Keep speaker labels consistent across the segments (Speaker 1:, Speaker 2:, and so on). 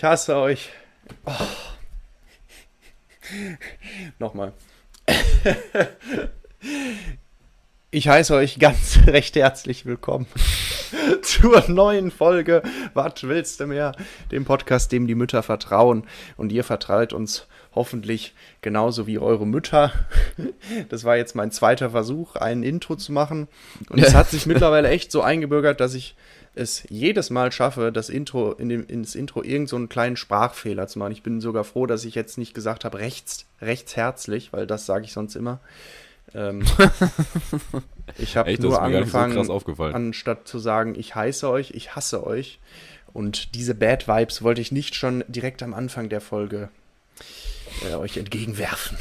Speaker 1: Ich hasse euch. Oh. Nochmal. Ich heiße euch ganz recht herzlich willkommen zur neuen Folge Was willst du mehr? Dem Podcast, dem die Mütter vertrauen. Und ihr vertraut uns hoffentlich genauso wie eure Mütter. Das war jetzt mein zweiter Versuch, ein Intro zu machen. Und es hat sich mittlerweile echt so eingebürgert, dass ich es jedes Mal schaffe, das Intro, in dem, ins Intro irgend so einen kleinen Sprachfehler zu machen. Ich bin sogar froh, dass ich jetzt nicht gesagt habe, rechts, rechts herzlich, weil das sage ich sonst immer. Ähm, ich habe nur angefangen, so anstatt zu sagen, ich heiße euch, ich hasse euch. Und diese Bad Vibes wollte ich nicht schon direkt am Anfang der Folge äh, euch entgegenwerfen.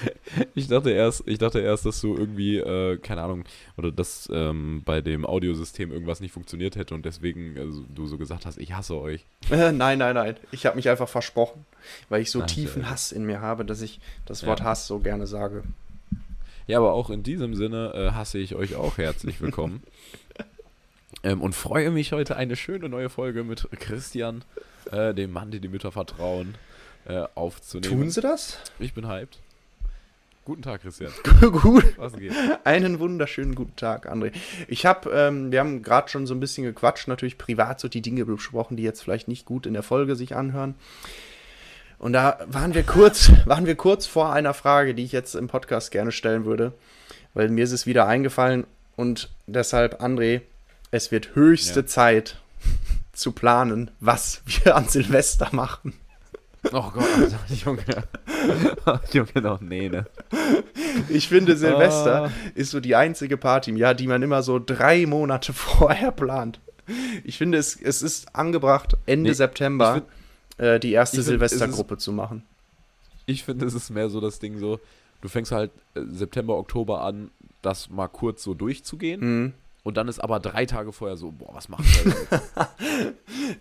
Speaker 2: Ich dachte erst, ich dachte erst, dass du irgendwie, äh, keine Ahnung, oder dass ähm, bei dem Audiosystem irgendwas nicht funktioniert hätte und deswegen also, du so gesagt hast, ich hasse euch.
Speaker 1: Äh, nein, nein, nein. Ich habe mich einfach versprochen, weil ich so Ach, tiefen Hass in mir habe, dass ich das Wort ja. Hass so gerne sage.
Speaker 2: Ja, aber auch in diesem Sinne äh, hasse ich euch auch herzlich willkommen. ähm, und freue mich heute eine schöne neue Folge mit Christian, äh, dem Mann, dem die Mütter vertrauen äh, aufzunehmen.
Speaker 1: Tun sie das?
Speaker 2: Ich bin hyped. Guten Tag, Christian.
Speaker 1: Gut. Was geht? Einen wunderschönen guten Tag, André. Ich habe, ähm, wir haben gerade schon so ein bisschen gequatscht, natürlich privat so die Dinge besprochen, die jetzt vielleicht nicht gut in der Folge sich anhören. Und da waren wir kurz, waren wir kurz vor einer Frage, die ich jetzt im Podcast gerne stellen würde, weil mir ist es wieder eingefallen und deshalb, André, es wird höchste ja. Zeit zu planen, was wir an Silvester machen.
Speaker 2: Oh Gott, Junge. Junge, noch nee, ne?
Speaker 1: Ich finde, Silvester ah. ist so die einzige Party im Jahr, die man immer so drei Monate vorher plant. Ich finde, es, es ist angebracht, Ende nee, September find, äh, die erste Silvestergruppe zu machen.
Speaker 2: Ich finde, es ist mehr so das Ding so, du fängst halt äh, September, Oktober an, das mal kurz so durchzugehen. Mhm. Und dann ist aber drei Tage vorher so, boah, was machen
Speaker 1: wir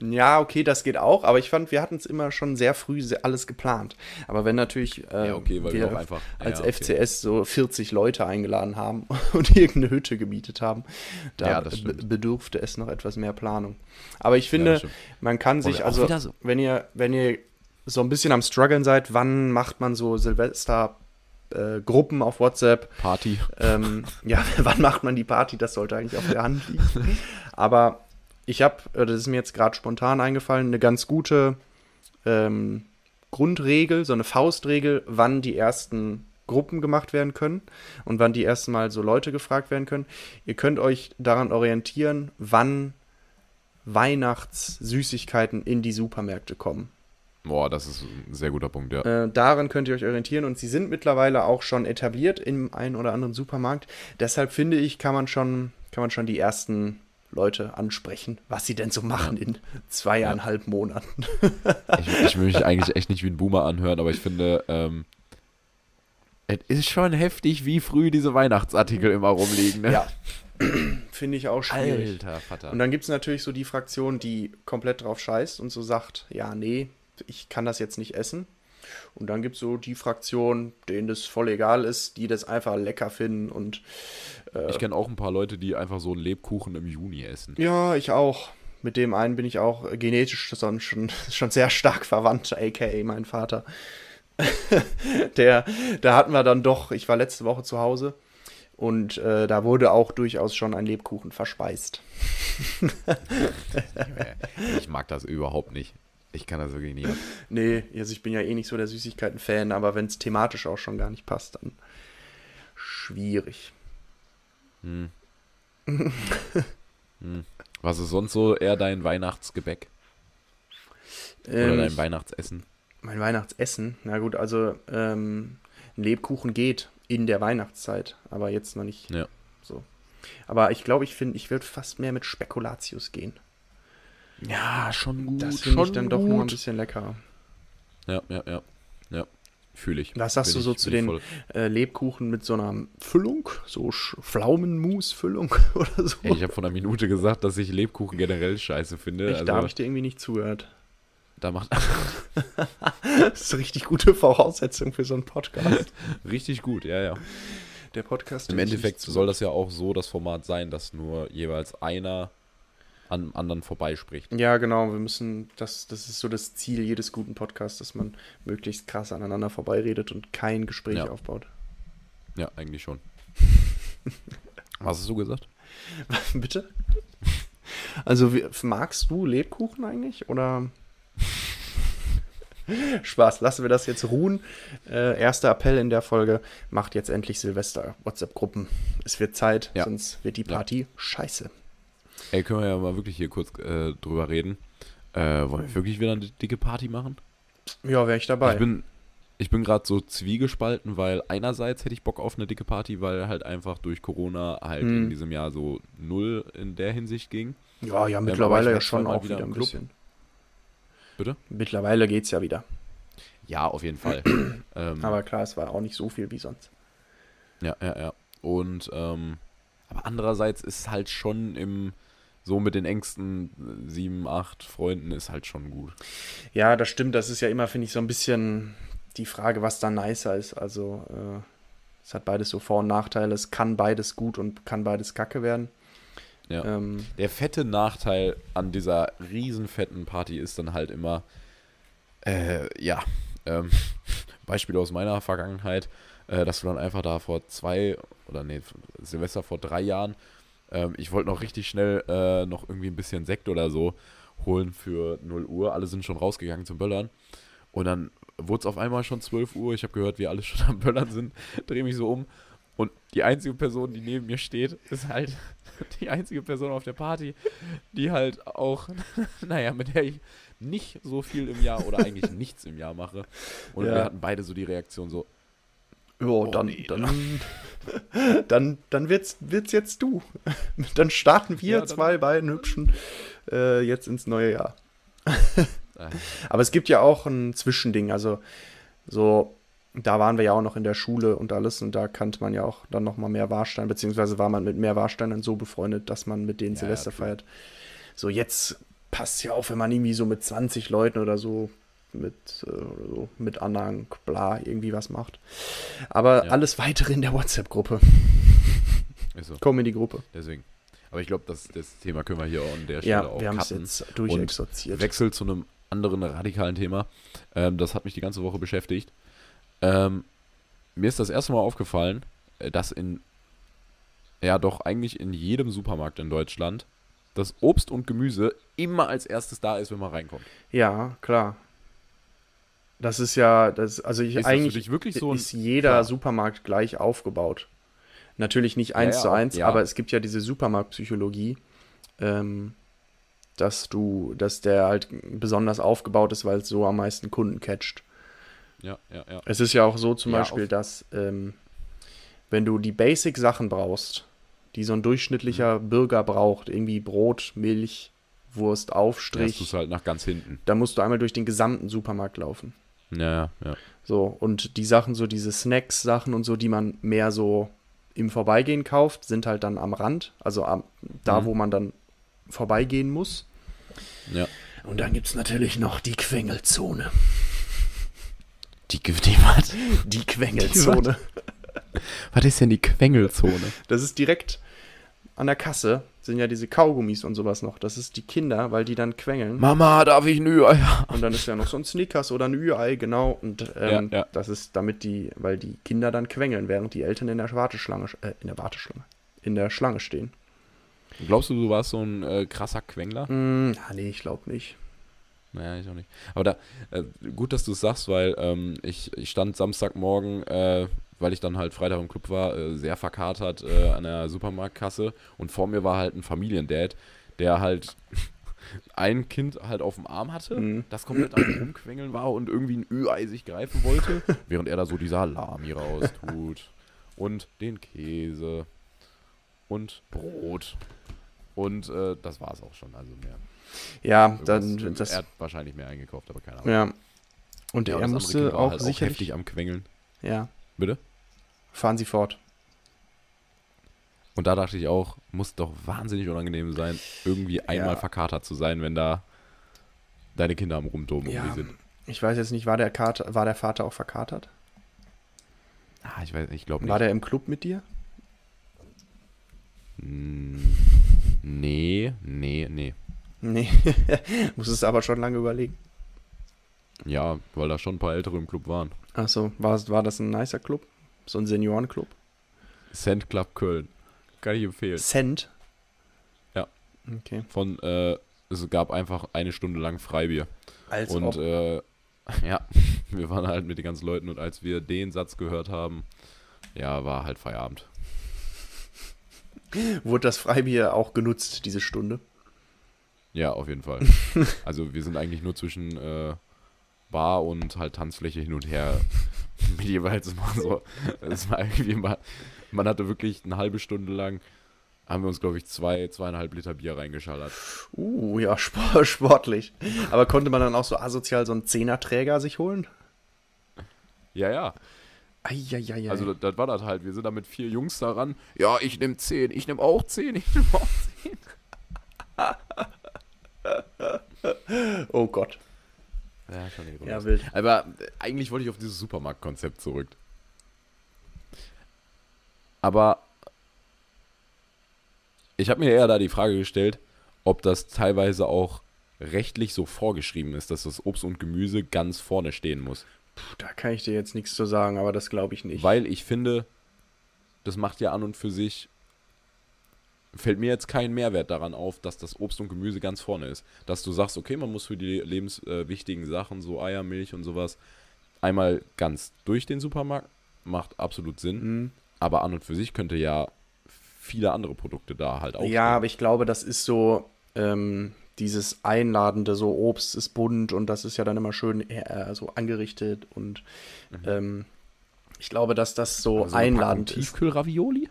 Speaker 1: Ja, okay, das geht auch, aber ich fand, wir hatten es immer schon sehr früh alles geplant. Aber wenn natürlich äh, ja, okay, wir, wir einfach, als ja, okay. FCS so 40 Leute eingeladen haben und irgendeine Hütte gemietet haben, da ja, bedurfte es noch etwas mehr Planung. Aber ich finde, man kann sich, also, so wenn ihr, wenn ihr so ein bisschen am struggeln seid, wann macht man so Silvester äh, Gruppen auf WhatsApp.
Speaker 2: Party.
Speaker 1: Ähm, ja, wann macht man die Party? Das sollte eigentlich auf der Hand liegen. Aber ich habe, äh, das ist mir jetzt gerade spontan eingefallen, eine ganz gute ähm, Grundregel, so eine Faustregel, wann die ersten Gruppen gemacht werden können und wann die ersten Mal so Leute gefragt werden können. Ihr könnt euch daran orientieren, wann Weihnachtssüßigkeiten in die Supermärkte kommen.
Speaker 2: Boah, das ist ein sehr guter Punkt, ja.
Speaker 1: Äh, daran könnt ihr euch orientieren und sie sind mittlerweile auch schon etabliert im einen oder anderen Supermarkt. Deshalb finde ich, kann man schon, kann man schon die ersten Leute ansprechen, was sie denn so machen in zweieinhalb ja. Monaten.
Speaker 2: ich, ich, will mich eigentlich echt nicht wie ein Boomer anhören, aber ich finde, ähm, es ist schon heftig, wie früh diese Weihnachtsartikel immer rumliegen. Ne?
Speaker 1: Ja. Finde ich auch schwierig. Alter Vater. Und dann gibt es natürlich so die Fraktion, die komplett drauf scheißt und so sagt, ja, nee, ich kann das jetzt nicht essen. Und dann gibt es so die Fraktion, denen das voll egal ist, die das einfach lecker finden und.
Speaker 2: Äh, ich kenne auch ein paar Leute, die einfach so Lebkuchen im Juni essen.
Speaker 1: Ja, ich auch. Mit dem einen bin ich auch genetisch schon, schon sehr stark verwandt, aka mein Vater. der, da hatten wir dann doch, ich war letzte Woche zu Hause und äh, da wurde auch durchaus schon ein Lebkuchen verspeist.
Speaker 2: ich mag das überhaupt nicht. Ich kann das wirklich nie.
Speaker 1: nee, also ich bin ja eh nicht so der Süßigkeiten-Fan, aber wenn es thematisch auch schon gar nicht passt, dann schwierig. Hm.
Speaker 2: hm. Was ist sonst so eher dein Weihnachtsgebäck? Oder ähm, dein Weihnachtsessen?
Speaker 1: Mein Weihnachtsessen? Na gut, also ähm, ein Lebkuchen geht in der Weihnachtszeit, aber jetzt noch nicht ja. so. Aber ich glaube, ich finde, ich würde fast mehr mit Spekulatius gehen.
Speaker 2: Ja, schon gut.
Speaker 1: Das finde ich dann gut. doch noch ein bisschen lecker.
Speaker 2: Ja, ja, ja. Ja, fühle ich.
Speaker 1: Was sagst du so zu den äh, Lebkuchen mit so einer Füllung? So Pflaumenmus-Füllung oder so?
Speaker 2: Ey, ich habe vor einer Minute gesagt, dass ich Lebkuchen generell scheiße finde.
Speaker 1: Ich, also, da habe ich dir irgendwie nicht zugehört.
Speaker 2: Da macht.
Speaker 1: das ist eine richtig gute Voraussetzung für so einen Podcast.
Speaker 2: richtig gut, ja, ja.
Speaker 1: Der Podcast.
Speaker 2: Im Endeffekt soll das ja auch so das Format sein, dass nur jeweils einer an anderen vorbeispricht.
Speaker 1: Ja, genau. Wir müssen, das, das ist so das Ziel jedes guten Podcasts, dass man möglichst krass aneinander vorbeiredet und kein Gespräch
Speaker 2: Ja.
Speaker 1: aufbaut.
Speaker 2: Ja, eigentlich schon. Was hast du gesagt?
Speaker 1: Bitte? Also, wie, magst du Lebkuchen eigentlich? Oder. Spaß, lassen wir das jetzt ruhen. Äh, erster Appell in der Folge: macht jetzt endlich Silvester-WhatsApp-Gruppen. Es wird Zeit,
Speaker 2: Ja.
Speaker 1: sonst wird die
Speaker 2: Ja.
Speaker 1: Party scheiße.
Speaker 2: Ey, können wir ja mal wirklich hier kurz äh, drüber reden. Äh, wollen wir wirklich wieder eine dicke Party machen?
Speaker 1: Ja, wäre ich dabei.
Speaker 2: Ich bin, ich bin gerade so zwiegespalten, weil einerseits hätte ich Bock auf eine dicke Party, weil halt einfach durch Corona halt
Speaker 1: Hm.
Speaker 2: in diesem Jahr so null in der Hinsicht ging.
Speaker 1: ja, ja,
Speaker 2: aber
Speaker 1: mittlerweile ja schon auch
Speaker 2: wieder
Speaker 1: wieder
Speaker 2: im
Speaker 1: ein
Speaker 2: Club.
Speaker 1: bisschen.
Speaker 2: Bitte?
Speaker 1: Mittlerweile geht's ja wieder.
Speaker 2: Ja, auf jeden Fall. ähm,
Speaker 1: Aber klar, es war auch nicht so viel wie sonst.
Speaker 2: Ja, ja, ja. Und, ähm, aber andererseits ist halt schon im, so mit den engsten sieben, acht Freunden ist halt schon gut.
Speaker 1: Ja, das stimmt. Das ist ja immer, finde ich, so ein bisschen die Frage, was da nicer ist. Also, äh, es hat beides so Vor- und Nachteile. Es kann beides gut und kann beides kacke werden.
Speaker 2: Ja.
Speaker 1: Ähm,
Speaker 2: Der fette Nachteil an dieser riesen fetten Party ist dann halt immer, äh, ja, ähm, Beispiel aus meiner Vergangenheit, äh, dass du dann einfach da vor zwei oder nee, Silvester vor drei Jahren, ähm, ich wollte noch richtig schnell äh, noch irgendwie ein bisschen Sekt oder so holen für 0 Uhr. Alle sind schon rausgegangen zum Böllern. Und dann wurde es auf einmal schon 12 Uhr. Ich habe gehört, wie alle schon am Böllern sind. Drehe mich so um. Und die einzige Person, die neben mir steht, ist halt die einzige Person auf der Party, die halt auch, naja, mit der ich nicht so viel im Jahr oder eigentlich nichts im Jahr mache. Und
Speaker 1: Ja.
Speaker 2: wir hatten beide so die Reaktion so,
Speaker 1: ja, dann,
Speaker 2: nee,
Speaker 1: dann, dann, dann wird's, wird's jetzt du. Dann starten wir
Speaker 2: Ja, dann-
Speaker 1: zwei beiden Hübschen äh, jetzt ins neue Jahr.
Speaker 2: äh,
Speaker 1: Aber es gibt ja auch ein Zwischending. Also, so, da waren wir ja auch noch in der Schule und alles. Und da kannte man ja auch dann noch mal mehr Warstein. Beziehungsweise war man mit mehr Warsteinern so befreundet, dass man mit denen
Speaker 2: Ja,
Speaker 1: Silvester
Speaker 2: ja,
Speaker 1: feiert. So, jetzt passt ja auf, wenn man irgendwie so mit 20 Leuten oder so mit, äh, so, mit Anhang, bla, irgendwie was macht. Aber
Speaker 2: Ja.
Speaker 1: alles weitere in der WhatsApp-Gruppe.
Speaker 2: so.
Speaker 1: Komm in die Gruppe.
Speaker 2: Deswegen. Aber ich glaube, das, das Thema können wir hier auch an der Stelle
Speaker 1: Ja,
Speaker 2: auch
Speaker 1: wir haben es jetzt durchexorziert.
Speaker 2: Wechsel zu einem anderen radikalen Thema. Ähm, das hat mich die ganze Woche beschäftigt. Ähm, mir ist das erste Mal aufgefallen, äh, dass in, ja doch eigentlich in jedem Supermarkt in Deutschland das Obst und Gemüse immer als erstes da ist, wenn man reinkommt.
Speaker 1: Ja, klar. Das ist ja, das, also ich
Speaker 2: Ist das
Speaker 1: eigentlich
Speaker 2: so
Speaker 1: ist jeder
Speaker 2: Klar.
Speaker 1: Supermarkt gleich aufgebaut. Natürlich nicht
Speaker 2: Ja,
Speaker 1: eins
Speaker 2: ja,
Speaker 1: zu eins,
Speaker 2: ja.
Speaker 1: aber es gibt ja diese Supermarktpsychologie, ähm, dass du, dass der halt besonders aufgebaut ist, weil es so am meisten Kunden catcht.
Speaker 2: Ja, ja, ja.
Speaker 1: Es ist ja auch so zum
Speaker 2: Ja,
Speaker 1: Beispiel, dass wenn du die Basic-Sachen brauchst, die so ein durchschnittlicher
Speaker 2: Mhm.
Speaker 1: Bürger braucht, irgendwie Brot, Milch, Wurst, Aufstrich,
Speaker 2: du es halt nach ganz hinten.
Speaker 1: da musst du einmal durch den gesamten Supermarkt laufen.
Speaker 2: Ja, ja.
Speaker 1: So, und die Sachen, so diese Snacks-Sachen und so, die man mehr so im Vorbeigehen kauft, sind halt dann am Rand, also am, da,
Speaker 2: Mhm.
Speaker 1: wo man dann vorbeigehen muss.
Speaker 2: ja.
Speaker 1: Und dann gibt es natürlich noch die Quengelzone.
Speaker 2: Die, die was?
Speaker 1: Die Quengelzone.
Speaker 2: Was ist denn die Quengelzone?
Speaker 1: Das ist direkt an der Kasse, sind ja diese Kaugummis und sowas noch. Das ist die Kinder, weil die dann quengeln.
Speaker 2: Mama, darf ich ein Ü-Ei?
Speaker 1: Und dann ist ja noch so ein Snickers oder ein Ü-Ei, genau. Und ähm,
Speaker 2: Ja, ja.
Speaker 1: das ist damit die, weil die Kinder dann quengeln, während die Eltern in der Warteschlange, äh, in der Warteschlange, in der Schlange stehen.
Speaker 2: Glaubst du, du warst so ein äh, krasser Quengler?
Speaker 1: Ah, nee, ich glaube nicht.
Speaker 2: Naja, ich auch nicht. Aber da, äh, gut, dass du es sagst, weil ähm, ich, ich stand Samstagmorgen, äh, weil ich dann halt Freitag im Club war, äh, sehr verkatert äh, an der Supermarktkasse und vor mir war halt ein Familiendad, der halt ein Kind halt auf dem Arm hatte,
Speaker 1: Mhm.
Speaker 2: das komplett am Rumquengeln war und irgendwie ein Ü-Ei sich greifen wollte, während er da so die Salami raustut und den Käse und Brot. Und äh, das war es auch schon, also mehr.
Speaker 1: Ja, dann,
Speaker 2: Irgendwas-
Speaker 1: das,
Speaker 2: er hat wahrscheinlich mehr eingekauft, aber keine Ahnung.
Speaker 1: ja. Und
Speaker 2: Ja,
Speaker 1: er musste auch
Speaker 2: halt
Speaker 1: sicherlich,
Speaker 2: heftig am Quengeln.
Speaker 1: ja,
Speaker 2: Bitte?
Speaker 1: Fahren Sie fort.
Speaker 2: Und da dachte ich auch, muss doch wahnsinnig unangenehm sein, irgendwie einmal
Speaker 1: Ja.
Speaker 2: verkatert zu sein, wenn da deine Kinder am Rumtoben
Speaker 1: Ja,
Speaker 2: irgendwie sind.
Speaker 1: ich weiß jetzt nicht, war der, Kater, war der Vater auch verkatert?
Speaker 2: Ah, ich weiß, ich glaube nicht.
Speaker 1: War der im Club mit dir?
Speaker 2: Hm, Nee, nee, nee.
Speaker 1: Nee, muss es aber schon lange überlegen.
Speaker 2: Ja, weil da schon ein paar Ältere im Club waren.
Speaker 1: Achso, war, war das ein nicer Club? So ein Seniorenclub?
Speaker 2: Cent Club Köln. Kann ich empfehlen.
Speaker 1: Cent?
Speaker 2: Ja.
Speaker 1: Okay.
Speaker 2: Von, äh, es gab einfach eine Stunde lang Freibier.
Speaker 1: Als
Speaker 2: und äh, ja, wir waren halt mit den ganzen Leuten und als wir den Satz gehört haben, ja, war halt Feierabend.
Speaker 1: Wurde das Freibier auch genutzt, diese Stunde?
Speaker 2: Ja, auf jeden Fall. also wir sind eigentlich nur zwischen äh, Bar und halt Tanzfläche hin und her mit jeweils mal so. Das war irgendwie mal, man hatte wirklich eine halbe Stunde lang, haben wir uns, glaube ich, zwei, zweieinhalb Liter Bier reingeschallert.
Speaker 1: Uh, ja, spor sportlich. Aber konnte man dann auch so asozial so einen Zehnerträger sich holen?
Speaker 2: Ja, ja.
Speaker 1: Eieiei.
Speaker 2: Also das, das war das halt. Wir sind da mit vier Jungs daran. Ja, ich nehme zehn, ich nehme auch zehn, ich nehme auch zehn.
Speaker 1: oh Gott.
Speaker 2: Ja, schon ironisch.
Speaker 1: Ja, wild.
Speaker 2: Aber äh, eigentlich wollte ich auf dieses Supermarktkonzept zurück. Aber ich habe mir eher da die Frage gestellt, ob das teilweise auch rechtlich so vorgeschrieben ist, dass das Obst und Gemüse ganz vorne stehen muss.
Speaker 1: Puh, da kann ich dir jetzt nichts zu sagen, aber das glaube ich nicht.
Speaker 2: Weil ich finde, das macht ja an und für sich, fällt mir jetzt kein Mehrwert daran auf, dass das Obst und Gemüse ganz vorne ist. Dass du sagst, okay, man muss für die lebenswichtigen Sachen, so Eier, Milch und sowas, einmal ganz durch den Supermarkt, macht absolut Sinn.
Speaker 1: Hm.
Speaker 2: Aber an und für sich könnte ja viele andere Produkte da halt auch.
Speaker 1: Ja, aber ich glaube, das ist so ähm, dieses Einladende, so Obst ist bunt und das ist ja dann immer schön äh, so angerichtet und ähm, ich glaube, dass das so
Speaker 2: Mhm. Also
Speaker 1: einladend ist.
Speaker 2: Tiefkühlravioli?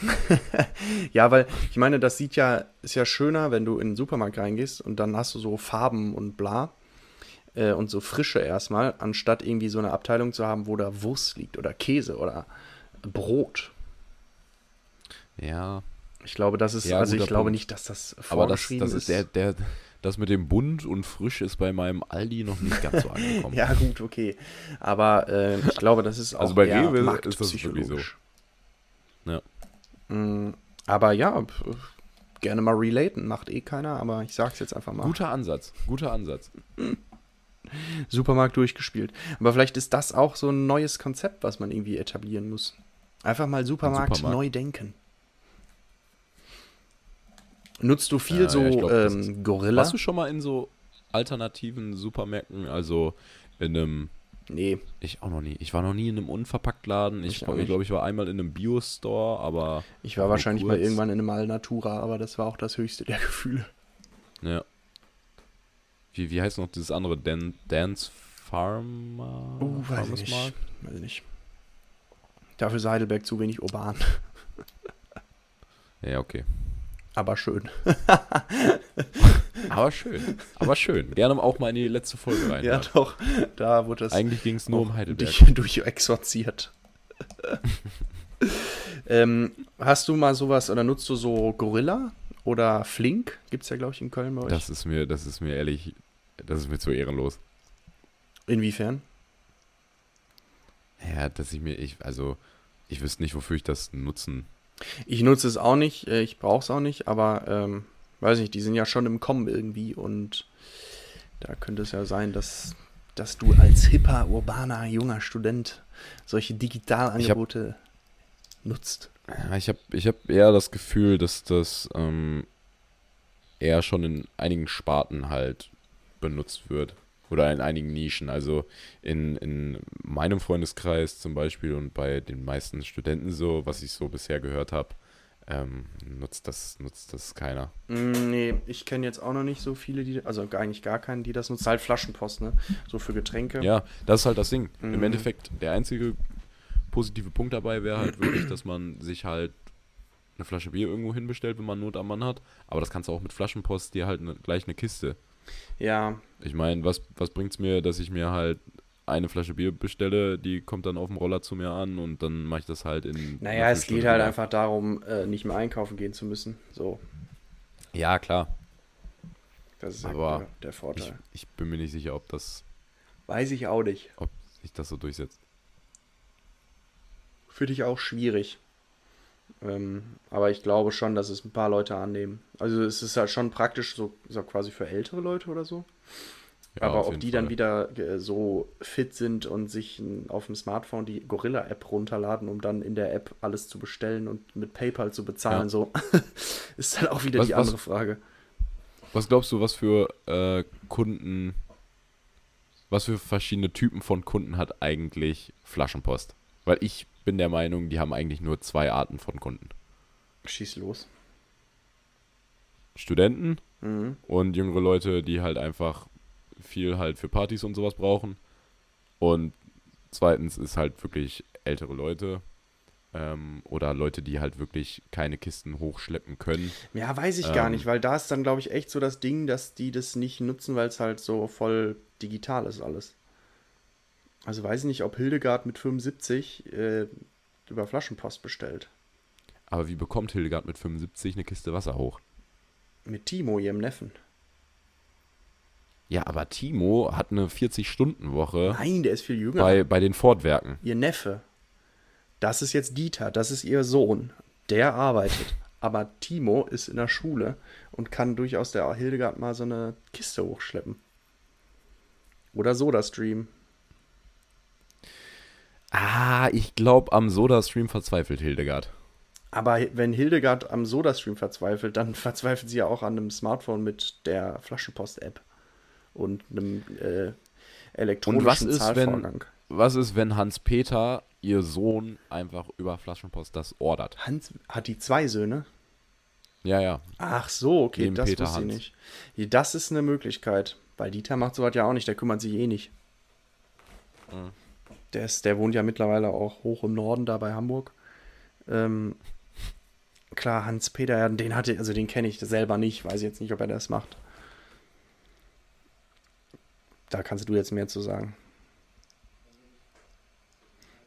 Speaker 1: Ja, weil ich meine, das sieht ja, ist ja schöner, wenn du in den Supermarkt reingehst und dann hast du so Farben und bla äh, und so Frische erstmal, anstatt irgendwie so eine Abteilung zu haben, wo da Wurst liegt oder Käse oder Brot.
Speaker 2: Ja,
Speaker 1: Ich glaube, das ist,
Speaker 2: Ja,
Speaker 1: also ich glaube
Speaker 2: Punkt.
Speaker 1: nicht, dass das
Speaker 2: aber das,
Speaker 1: vorgeschrieben
Speaker 2: das ist der, der, das mit dem bunt und frisch ist bei meinem Aldi noch nicht ganz so angekommen.
Speaker 1: Ja, gut, okay. Aber äh, ich glaube, das ist auch
Speaker 2: Also bei
Speaker 1: eher
Speaker 2: Rewe ist das
Speaker 1: marktpsychologisch.
Speaker 2: wirklich so.
Speaker 1: Mm, Aber ja, gerne mal relaten, macht eh keiner, aber ich sag's jetzt einfach mal.
Speaker 2: Guter Ansatz, guter Ansatz.
Speaker 1: Supermarkt durchgespielt. Aber vielleicht ist das auch so ein neues Konzept, was man irgendwie etablieren muss. Einfach mal Supermarkt,
Speaker 2: Supermarkt.
Speaker 1: neu denken. Nutzt du viel
Speaker 2: Ja,
Speaker 1: so
Speaker 2: ja, glaub,
Speaker 1: ähm, Gorilla?
Speaker 2: Warst du schon mal in so alternativen Supermärkten, also in einem,
Speaker 1: Nee,
Speaker 2: ich auch noch nie, ich war noch nie in einem Unverpacktladen, ich,
Speaker 1: Ich
Speaker 2: glaube, ich war einmal in einem Bio-Store, aber
Speaker 1: ich war wahrscheinlich mal
Speaker 2: kurz.
Speaker 1: irgendwann in einem Alnatura, aber das war auch das höchste der Gefühle.
Speaker 2: ja. Wie, wie heißt noch dieses andere, Dan, Dance Farmer?
Speaker 1: Oh, weiß ich nicht. Weiß ich nicht. Dafür ist Heidelberg zu wenig urban.
Speaker 2: Ja, okay.
Speaker 1: Aber schön.
Speaker 2: Aber schön, aber schön. Gerne auch mal in die letzte Folge rein.
Speaker 1: Ja, doch. Da wurde das
Speaker 2: Eigentlich ging es nur um Heidelberg.
Speaker 1: Dich durchexorziert. ähm, hast du mal sowas oder nutzt du so Gorilla oder Flink? Gibt es ja, glaube ich, in Köln bei euch.
Speaker 2: Das ist mir, das ist mir ehrlich, das ist mir zu ehrenlos.
Speaker 1: Inwiefern?
Speaker 2: Ja, dass ich mir, ich, also, ich wüsste nicht, wofür ich das nutzen.
Speaker 1: Ich nutze es auch nicht, äh, ich brauche es auch nicht, aber ähm, weiß nicht, die sind ja schon im Kommen irgendwie und da könnte es ja sein, dass, dass du als hipper, urbaner, junger Student solche Digitalangebote nutzt.
Speaker 2: Ja, ich habe ich hab eher das Gefühl, dass das ähm, eher schon in einigen Sparten halt benutzt wird. Oder in einigen Nischen. Also in, in meinem Freundeskreis zum Beispiel und bei den meisten Studenten so, was ich so bisher gehört habe, ähm, nutzt, das, nutzt das keiner.
Speaker 1: Mm, Nee, ich kenne jetzt auch noch nicht so viele, die, also eigentlich gar keinen, die das nutzen. Halt Flaschenpost, ne? So für Getränke.
Speaker 2: Ja, das ist halt das Ding. Im
Speaker 1: Mhm.
Speaker 2: Endeffekt, der einzige positive Punkt dabei wäre halt wirklich, dass man sich halt eine Flasche Bier irgendwo hinbestellt, wenn man Not am Mann hat. Aber das kannst du auch mit Flaschenpost dir halt ne, gleich eine Kiste.
Speaker 1: Ja,
Speaker 2: Ich meine, was, was bringt's mir, dass ich mir halt eine Flasche Bier bestelle, die kommt dann auf dem Roller zu mir an und dann mache ich das halt in.
Speaker 1: naja, es geht halt
Speaker 2: wieder.
Speaker 1: einfach darum, äh, nicht mehr einkaufen gehen zu müssen. So,
Speaker 2: Ja, klar.
Speaker 1: das ist ja
Speaker 2: Aber
Speaker 1: der, der
Speaker 2: Ich,
Speaker 1: Vorteil.
Speaker 2: ich bin mir nicht sicher, ob das
Speaker 1: Weiß ich auch nicht.
Speaker 2: ob sich das so durchsetzt.
Speaker 1: Für dich auch schwierig. Ähm, aber ich glaube schon, dass es ein paar Leute annehmen. Also es ist halt schon praktisch so, so quasi für ältere Leute oder so.
Speaker 2: Ja,
Speaker 1: aber ob die dann
Speaker 2: Fall.
Speaker 1: wieder äh, so fit sind und sich n- auf dem Smartphone die Gorilla-App runterladen, um dann in der App alles zu bestellen und mit PayPal zu bezahlen,
Speaker 2: Ja.
Speaker 1: so ist dann auch wieder
Speaker 2: Was-
Speaker 1: die
Speaker 2: was-
Speaker 1: andere Frage.
Speaker 2: Was glaubst du, was für äh, Kunden, was für verschiedene Typen von Kunden hat eigentlich Flaschenpost? Weil ich bin der Meinung, die haben eigentlich nur zwei Arten von Kunden.
Speaker 1: Schieß los.
Speaker 2: Studenten
Speaker 1: Mhm.
Speaker 2: und jüngere Leute, die halt einfach viel halt für Partys und sowas brauchen. Und zweitens ist halt wirklich ältere Leute ähm, oder Leute, die halt wirklich keine Kisten hochschleppen können.
Speaker 1: Ja, weiß ich gar
Speaker 2: Ähm.
Speaker 1: nicht, weil da ist dann, glaube ich, echt so das Ding, dass die das nicht nutzen, weil es halt so voll digital ist alles. Also weiß ich nicht, ob Hildegard mit 75 äh, über Flaschenpost bestellt.
Speaker 2: Aber wie bekommt Hildegard mit 75 eine Kiste Wasser hoch?
Speaker 1: Mit Timo, ihrem Neffen.
Speaker 2: Ja, aber Timo hat eine 40-Stunden-Woche
Speaker 1: Nein, der ist viel jünger.
Speaker 2: bei, bei den Fortwerken.
Speaker 1: ihr Neffe. Das ist jetzt Dieter, das ist ihr Sohn. Der arbeitet. Aber Timo ist in der Schule und kann durchaus der Hildegard mal so eine Kiste hochschleppen. Oder Soda-Stream.
Speaker 2: Ah, ich glaube, am Soda-Stream verzweifelt Hildegard.
Speaker 1: Aber wenn Hildegard am Soda-Stream verzweifelt, dann verzweifelt sie ja auch an einem Smartphone mit der Flaschenpost-App und einem äh, elektronischen
Speaker 2: Und was ist, wenn-
Speaker 1: Zahlvorgang.
Speaker 2: Was ist, wenn Hans-Peter, ihr Sohn, einfach über Flaschenpost das ordert?
Speaker 1: Hans hat die zwei Söhne.
Speaker 2: Ja, ja.
Speaker 1: Ach so, okay,
Speaker 2: Neben
Speaker 1: das
Speaker 2: Peter
Speaker 1: wusste ich
Speaker 2: Hans.
Speaker 1: nicht. Ja, Das ist eine Möglichkeit, weil Dieter macht sowas ja auch nicht, der kümmert sich eh nicht.
Speaker 2: Mhm.
Speaker 1: Der, ist, der wohnt ja mittlerweile auch hoch im Norden, da bei Hamburg. Ähm, klar, Hans-Peter, den hatte, also den kenne ich selber nicht, weiß ich jetzt nicht, ob er das macht. Da kannst du jetzt mehr zu sagen.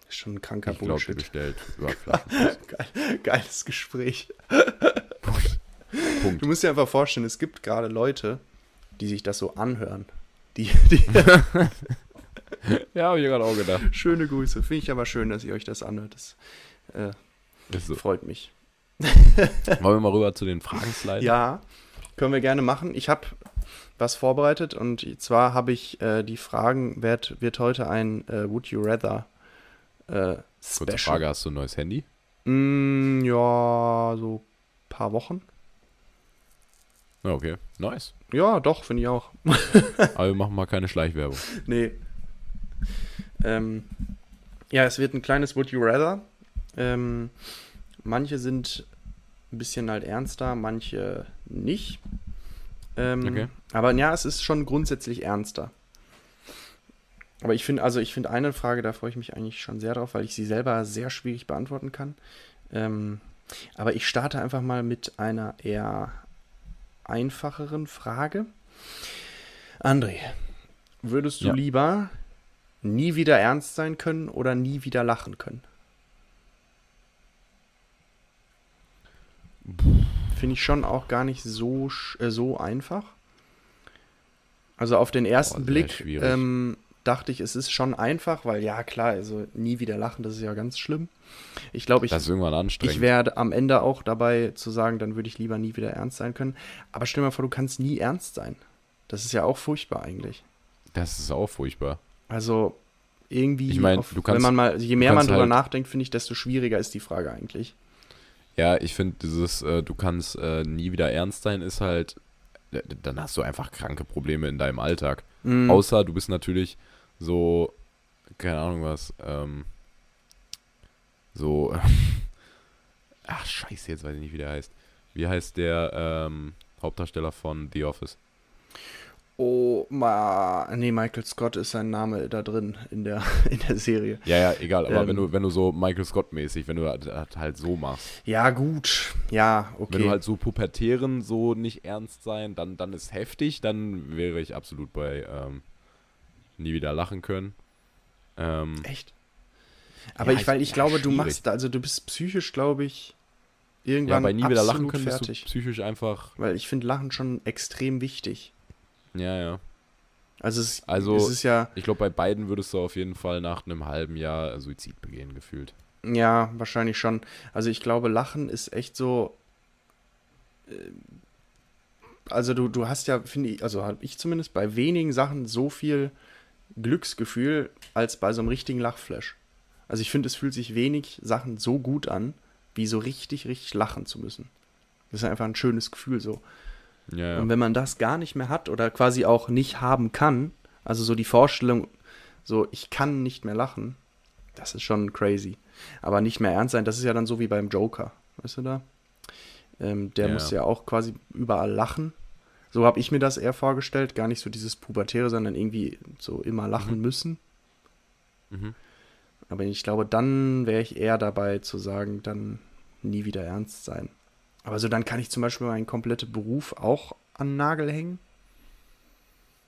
Speaker 1: Ist schon ein kranker
Speaker 2: Ich glaube, die
Speaker 1: Bullshit.
Speaker 2: bestellt.
Speaker 1: Geil, geiles Gespräch.
Speaker 2: Punkt.
Speaker 1: Du musst dir einfach vorstellen, es gibt gerade Leute, die sich das so anhören. Die, die
Speaker 2: ja, habe ich gerade auch gedacht.
Speaker 1: schöne Grüße. Finde ich aber schön, dass ihr euch das anhört. Das äh,
Speaker 2: so.
Speaker 1: freut mich.
Speaker 2: Wollen wir mal rüber zu den Fragen sliden?
Speaker 1: Ja, können wir gerne machen. Ich habe was vorbereitet und zwar habe ich äh, die Fragen, wird, wird heute ein äh, Would You Rather äh,
Speaker 2: Kurze
Speaker 1: Special.
Speaker 2: Frage, hast du ein neues Handy?
Speaker 1: Mm, ja, so ein paar Wochen.
Speaker 2: Okay. Nice.
Speaker 1: Ja, doch, finde ich auch.
Speaker 2: Aber wir machen mal keine Schleichwerbung.
Speaker 1: Nee. Ähm, ja, es wird ein kleines Would You Rather. Ähm, manche sind ein bisschen halt ernster, manche nicht. Ähm,
Speaker 2: Okay.
Speaker 1: Aber ja, es ist schon grundsätzlich ernster. Aber ich finde, also ich finde eine Frage, da freue ich mich eigentlich schon sehr drauf, weil ich sie selber sehr schwierig beantworten kann. Ähm, aber ich starte einfach mal mit einer eher einfacheren Frage. André, würdest du
Speaker 2: Ja.
Speaker 1: lieber nie wieder ernst sein können oder nie wieder lachen können? Finde ich schon auch gar nicht so, äh, so einfach. Also auf den ersten
Speaker 2: sehr
Speaker 1: Blick ähm, dachte ich, es ist schon einfach, weil ja klar, also nie wieder lachen, das ist ja ganz schlimm. Ich glaube, ich,
Speaker 2: Das ist irgendwann anstrengend.
Speaker 1: ich werde am Ende auch dabei zu sagen, dann würde ich lieber nie wieder ernst sein können. Aber stell dir mal vor, du kannst nie ernst sein. Das ist ja auch furchtbar eigentlich.
Speaker 2: das ist auch furchtbar.
Speaker 1: Also irgendwie,
Speaker 2: Ich mein,
Speaker 1: auf-
Speaker 2: kannst-
Speaker 1: wenn man mal, je mehr man drüber
Speaker 2: halt-
Speaker 1: nachdenkt, finde ich, desto schwieriger ist die Frage eigentlich.
Speaker 2: Ja, ich finde, dieses, äh, du kannst äh, nie wieder ernst sein, ist halt, dann hast du einfach kranke Probleme in deinem Alltag.
Speaker 1: Mhm.
Speaker 2: Außer du bist natürlich so, keine Ahnung was, ähm, so, ach scheiße, jetzt weiß ich nicht, wie der heißt. Wie heißt der ähm, Hauptdarsteller von The Office?
Speaker 1: Oh, ma, nee, Michael Scott ist sein Name da drin in der, in der Serie.
Speaker 2: Ja, ja, egal, aber
Speaker 1: Ähm.
Speaker 2: wenn du, wenn du so Michael Scott-mäßig, wenn du halt, halt so machst,
Speaker 1: Ja, gut. Ja, okay.
Speaker 2: wenn du halt so pubertären so nicht ernst sein, dann, dann ist heftig, dann wäre ich absolut bei ähm, nie wieder lachen können. Ähm,
Speaker 1: Echt? Aber
Speaker 2: Ja,
Speaker 1: ich, weil
Speaker 2: ich- ja,
Speaker 1: glaube, du
Speaker 2: schwierig.
Speaker 1: machst, also du bist psychisch, glaube ich,
Speaker 2: ja,
Speaker 1: irgendwann
Speaker 2: bei nie wieder lachen können bist
Speaker 1: fertig.
Speaker 2: du psychisch einfach,
Speaker 1: Weil ich finde Lachen schon extrem wichtig.
Speaker 2: Ja, ja.
Speaker 1: Also es,
Speaker 2: Also-
Speaker 1: es ist ja,
Speaker 2: Ich glaube, bei beiden würdest du auf jeden Fall nach einem halben Jahr Suizid begehen, gefühlt.
Speaker 1: Ja, wahrscheinlich schon. Also ich glaube, Lachen ist echt so. äh, Also du, du hast ja, finde ich, also habe ich zumindest bei wenigen Sachen so viel Glücksgefühl als bei so einem richtigen Lachflash. Also ich finde, es fühlt sich wenig Sachen so gut an, wie so richtig, richtig lachen zu müssen. Das ist einfach ein schönes Gefühl so.
Speaker 2: Ja, ja.
Speaker 1: Und wenn man das gar nicht mehr hat oder quasi auch nicht haben kann, also so die Vorstellung, so ich kann nicht mehr lachen, das ist schon crazy. Aber nicht mehr ernst sein, das ist ja dann so wie beim Joker, weißt du da? Ähm, der
Speaker 2: Ja.
Speaker 1: muss ja auch quasi überall lachen. So habe ich mir das eher vorgestellt, gar nicht so dieses Pubertäre, sondern irgendwie so immer lachen müssen.
Speaker 2: Mhm.
Speaker 1: Aber ich glaube, dann wäre ich eher dabei zu sagen, dann nie wieder ernst sein. Aber so dann kann ich zum Beispiel meinen kompletten Beruf auch an den Nagel hängen.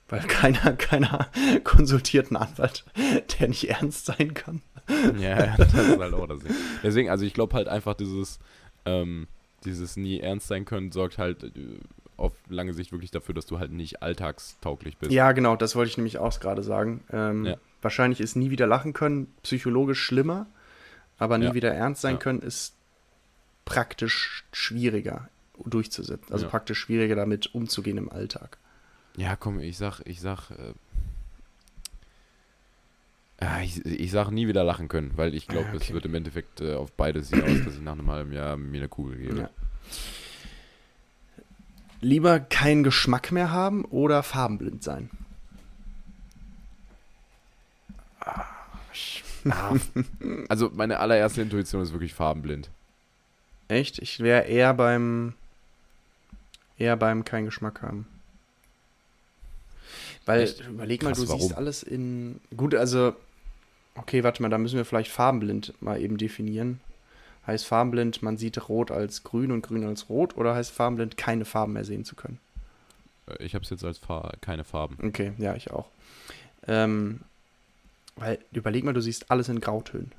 Speaker 1: Weil keiner, keiner konsultiert einen Anwalt, der nicht ernst sein kann.
Speaker 2: Ja, ja, das ist halt auch das Ding. Deswegen, also ich glaube halt einfach dieses, ähm, dieses nie ernst sein können, sorgt halt äh, auf lange Sicht wirklich dafür, dass du halt nicht alltagstauglich bist.
Speaker 1: Ja, genau, das wollte ich nämlich auch gerade sagen. Ähm,
Speaker 2: Ja.
Speaker 1: Wahrscheinlich ist nie wieder lachen können psychologisch schlimmer, aber nie
Speaker 2: Ja.
Speaker 1: wieder ernst sein
Speaker 2: Ja.
Speaker 1: können ist praktisch schwieriger durchzusetzen. Also
Speaker 2: Ja.
Speaker 1: praktisch schwieriger damit umzugehen im Alltag.
Speaker 2: Ja, komm, ich sag, ich sag, äh, ich, ich sag nie wieder lachen können, weil ich glaube,
Speaker 1: Ah, okay.
Speaker 2: es wird im Endeffekt äh, auf beides hinaus, dass ich nach einem halben Jahr mir eine Kugel gebe.
Speaker 1: Ja. Lieber keinen Geschmack mehr haben oder farbenblind sein?
Speaker 2: Ah, also meine allererste Intuition ist wirklich farbenblind.
Speaker 1: Echt? Ich wäre eher beim eher beim keinen Geschmack haben. Weil
Speaker 2: Echt?
Speaker 1: überleg mal,
Speaker 2: Krass,
Speaker 1: du siehst
Speaker 2: warum?
Speaker 1: alles in gut, also okay, warte mal, da müssen wir vielleicht farbenblind mal eben definieren. Heißt farbenblind, man sieht rot als grün und grün als rot oder heißt farbenblind keine Farben mehr sehen zu können?
Speaker 2: Äh, Ich habe es jetzt als Fa keine Farben.
Speaker 1: Okay, ja, ich auch. Ähm, weil überleg mal, du siehst alles in Grautönen.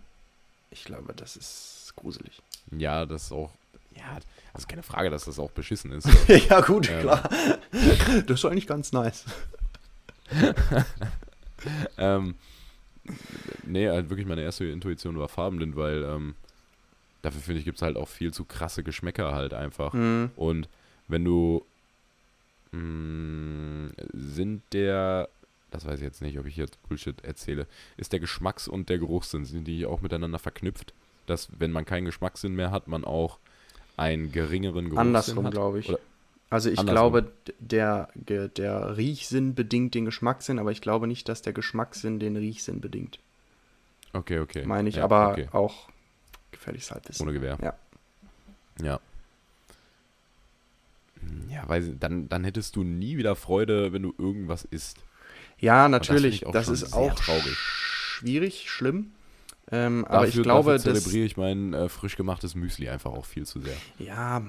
Speaker 1: Ich glaube, das ist gruselig.
Speaker 2: Ja, das ist auch, ja, also keine Frage, dass das auch beschissen ist.
Speaker 1: ja, gut,
Speaker 2: Ähm.
Speaker 1: klar. Das ist eigentlich ganz nice.
Speaker 2: ähm, nee, halt wirklich meine erste Intuition war farbenblind, weil ähm, dafür finde ich, gibt es halt auch viel zu krasse Geschmäcker halt einfach.
Speaker 1: Mhm.
Speaker 2: Und wenn du mh, sind der, das weiß ich jetzt nicht, ob ich jetzt Bullshit erzähle, ist der Geschmacks- und der Geruchssinn, sind die auch miteinander verknüpft? Dass, wenn man keinen Geschmackssinn mehr hat, man auch einen geringeren Geruchssinn
Speaker 1: Andersrum,
Speaker 2: hat?
Speaker 1: glaube ich.
Speaker 2: Oder-
Speaker 1: Also ich
Speaker 2: Andersrum.
Speaker 1: glaube, der, der Riechsinn bedingt den Geschmackssinn, aber ich glaube nicht, dass der Geschmackssinn den Riechsinn bedingt.
Speaker 2: Okay, okay.
Speaker 1: Meine ich,
Speaker 2: Ja,
Speaker 1: aber
Speaker 2: okay.
Speaker 1: auch gefährliches Halbwissen.
Speaker 2: Ohne Gewehr.
Speaker 1: Ja.
Speaker 2: Ja. Ja, ich, dann, dann hättest du nie wieder Freude, wenn du irgendwas isst.
Speaker 1: Ja,
Speaker 2: das
Speaker 1: natürlich, das,
Speaker 2: schon
Speaker 1: ist auch
Speaker 2: traurig.
Speaker 1: schwierig, schlimm. Ähm, aber
Speaker 2: dafür,
Speaker 1: ich glaube,
Speaker 2: dafür zelebriere ich mein äh, frisch gemachtes Müsli einfach auch viel zu sehr.
Speaker 1: ja,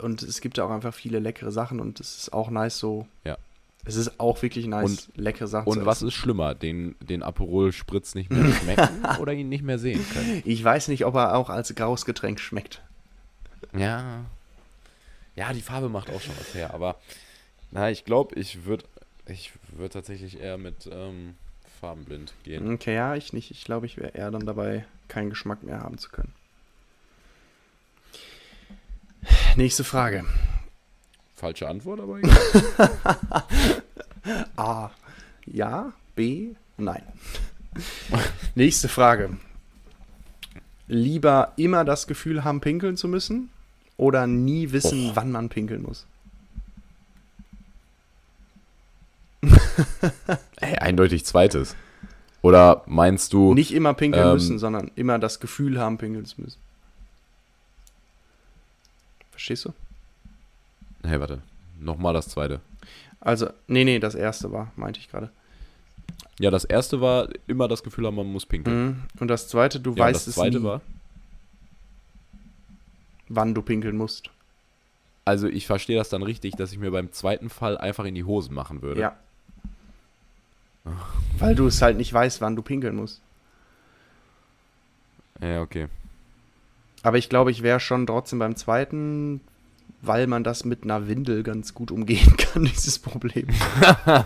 Speaker 1: und es gibt ja auch einfach viele leckere Sachen und es ist auch nice so.
Speaker 2: Ja.
Speaker 1: Es ist auch wirklich nice, leckere Sachen zu
Speaker 2: Und was ist schlimmer, den, den Aperol Spritz nicht mehr schmecken oder ihn nicht mehr sehen können?
Speaker 1: Ich weiß nicht, ob er auch als graues Getränk schmeckt.
Speaker 2: Ja. Ja, die Farbe macht auch schon was her, aber na, ich glaube, ich würde ich würd tatsächlich eher mit ähm, farbenblind gehen.
Speaker 1: Okay, ja, ich nicht. Ich glaube, ich wäre eher dann dabei, keinen Geschmack mehr haben zu können. Nächste Frage.
Speaker 2: Falsche Antwort, aber egal.
Speaker 1: A. Ja. B. Nein. Nächste Frage. Lieber immer das Gefühl haben, pinkeln zu müssen oder nie wissen, wann man pinkeln muss?
Speaker 2: Ey, eindeutig zweites. Oder meinst du.
Speaker 1: Nicht immer pinkeln
Speaker 2: ähm,
Speaker 1: müssen, sondern immer das Gefühl haben, pinkeln zu müssen. Verstehst du?
Speaker 2: Hey, warte. Nochmal das zweite.
Speaker 1: Also, nee, nee, das erste war, meinte ich gerade.
Speaker 2: Ja, das erste war immer das Gefühl haben, man muss pinkeln.
Speaker 1: Mhm. Und das zweite, du
Speaker 2: Ja,
Speaker 1: weißt
Speaker 2: das zweite
Speaker 1: es nie,
Speaker 2: war.
Speaker 1: wann du pinkeln musst.
Speaker 2: Also ich verstehe das dann richtig, dass ich mir beim zweiten Fall einfach in die Hosen machen würde.
Speaker 1: Ja. Weil du es halt nicht weißt, wann du pinkeln musst.
Speaker 2: Ja, okay.
Speaker 1: Aber ich glaube, ich wäre schon trotzdem beim zweiten, weil man das mit einer Windel ganz gut umgehen kann, dieses Problem.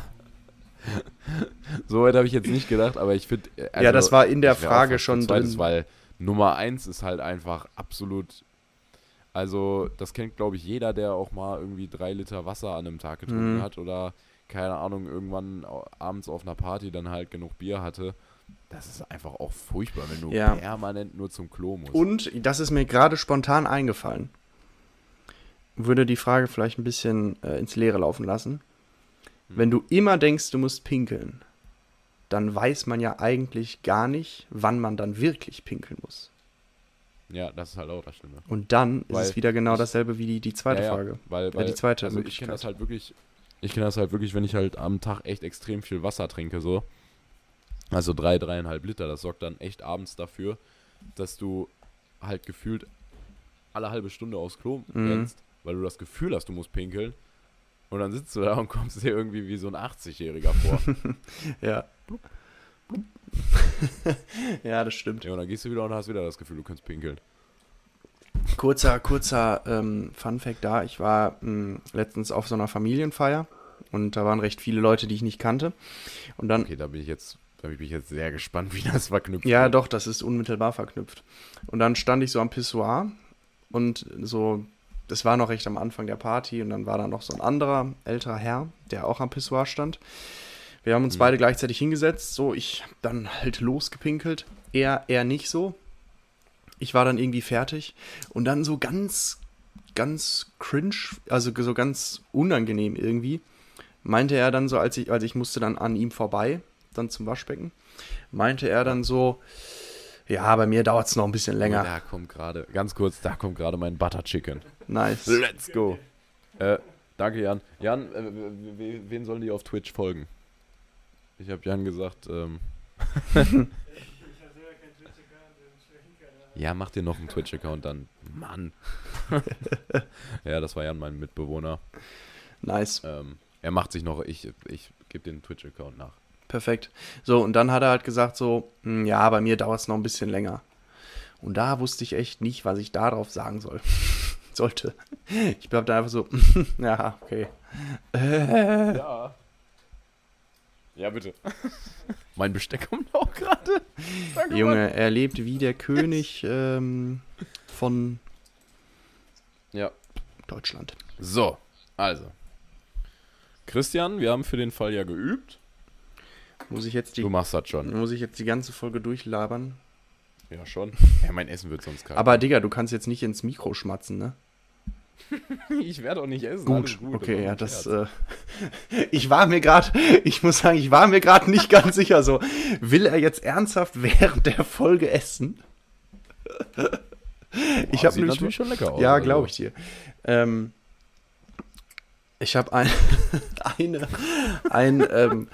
Speaker 2: So weit habe ich jetzt nicht gedacht, aber ich finde.
Speaker 1: ja, das war in der Frage schon
Speaker 2: zweites,
Speaker 1: drin.
Speaker 2: Weil Nummer eins ist halt einfach absolut. Also, das kennt, glaube ich, jeder, der auch mal irgendwie drei Liter Wasser an einem Tag getrunken
Speaker 1: Mhm.
Speaker 2: hat oder, keine Ahnung, irgendwann abends auf einer Party dann halt genug Bier hatte. Das ist einfach auch furchtbar, wenn du
Speaker 1: Ja.
Speaker 2: permanent nur zum Klo musst.
Speaker 1: Und das ist mir gerade spontan eingefallen. Würde die Frage vielleicht ein bisschen äh, ins Leere laufen lassen.
Speaker 2: Hm.
Speaker 1: Wenn du immer denkst, du musst pinkeln, dann weiß man ja eigentlich gar nicht, wann man dann wirklich pinkeln muss.
Speaker 2: ja, das ist halt auch das Schlimme.
Speaker 1: Und dann ist
Speaker 2: Weil
Speaker 1: es wieder genau
Speaker 2: ich-
Speaker 1: dasselbe wie die, die zweite
Speaker 2: ja, ja,
Speaker 1: Frage.
Speaker 2: Weil,
Speaker 1: Ja,
Speaker 2: weil
Speaker 1: die zweite
Speaker 2: also ich
Speaker 1: Möglichkeit.
Speaker 2: kenne das halt wirklich, ich kenne das halt wirklich, wenn ich halt am Tag echt extrem viel Wasser trinke, so. Also drei, dreieinhalb Liter, das sorgt dann echt abends dafür, dass du halt gefühlt alle halbe Stunde aufs Klo
Speaker 1: Mhm.
Speaker 2: rennst, weil du das Gefühl hast, du musst pinkeln. Und dann sitzt du da und kommst dir irgendwie wie so ein 80-Jähriger vor.
Speaker 1: Ja. ja, das stimmt.
Speaker 2: ja, und dann gehst du wieder und hast wieder das Gefühl, du kannst pinkeln.
Speaker 1: Kurzer, kurzer ähm, Fun-Fact da. Ich war mh, letztens auf so einer Familienfeier und da waren recht viele Leute, die ich nicht kannte. Und dann
Speaker 2: Okay, da bin ich jetzt, da bin ich jetzt sehr gespannt, wie das verknüpft
Speaker 1: Ja,
Speaker 2: wird.
Speaker 1: doch, das ist unmittelbar verknüpft. Und dann stand ich so am Pissoir und so, das war noch recht am Anfang der Party und dann war da noch so ein anderer älterer Herr, der auch am Pissoir stand. Wir haben uns
Speaker 2: Mhm.
Speaker 1: beide gleichzeitig hingesetzt, so ich dann halt losgepinkelt, er, er nicht so. Ich war dann irgendwie fertig und dann so ganz, ganz cringe, also so ganz unangenehm irgendwie, meinte er dann so, als ich, als ich musste dann an ihm vorbei, dann zum Waschbecken, meinte er dann so, ja, bei mir dauert es noch ein bisschen
Speaker 2: Oh,
Speaker 1: länger.
Speaker 2: Da kommt gerade, ganz kurz, da kommt gerade mein Butter Chicken.
Speaker 1: Nice.
Speaker 2: Let's go. Äh, danke, Jan. Jan, äh, wen sollen die auf Twitch folgen? Ich habe Jan gesagt, ähm. ja, mach dir noch einen Twitch-Account dann. Mann. ja, das war Jan, mein Mitbewohner.
Speaker 1: Nice.
Speaker 2: Ähm, er macht sich noch, ich, ich gebe den Twitch-Account nach.
Speaker 1: Perfekt. So, und dann hat er halt gesagt so, "Hm, ja, bei mir dauert es noch ein bisschen länger. Und da wusste ich echt nicht, was ich darauf sagen soll. Sollte. Ich bleib da einfach so, ja, okay. Äh,
Speaker 2: Ja. Ja, bitte. mein Besteck kommt auch gerade. Mann.
Speaker 1: Junge, er lebt wie der König ähm, von
Speaker 2: Ja.
Speaker 1: Deutschland.
Speaker 2: So, also. Christian, wir haben für den Fall ja geübt.
Speaker 1: Muss ich jetzt die,
Speaker 2: Du machst das schon.
Speaker 1: muss ich jetzt die ganze Folge durchlabern?
Speaker 2: Ja, schon. Ja, mein Essen wird sonst kalt.
Speaker 1: Aber Digga, du kannst jetzt nicht ins Mikro schmatzen, ne?
Speaker 2: ich werde auch nicht essen.
Speaker 1: Gut,
Speaker 2: alles
Speaker 1: okay, ja, das. Äh, ich war mir gerade, ich muss sagen, ich war mir gerade nicht ganz sicher. So, will er jetzt ernsthaft während der Folge essen? ich habe
Speaker 2: natürlich schon lecker aus.
Speaker 1: Ja,
Speaker 2: also.
Speaker 1: glaube ich dir. Ähm, ich habe ein, eine, ein ähm,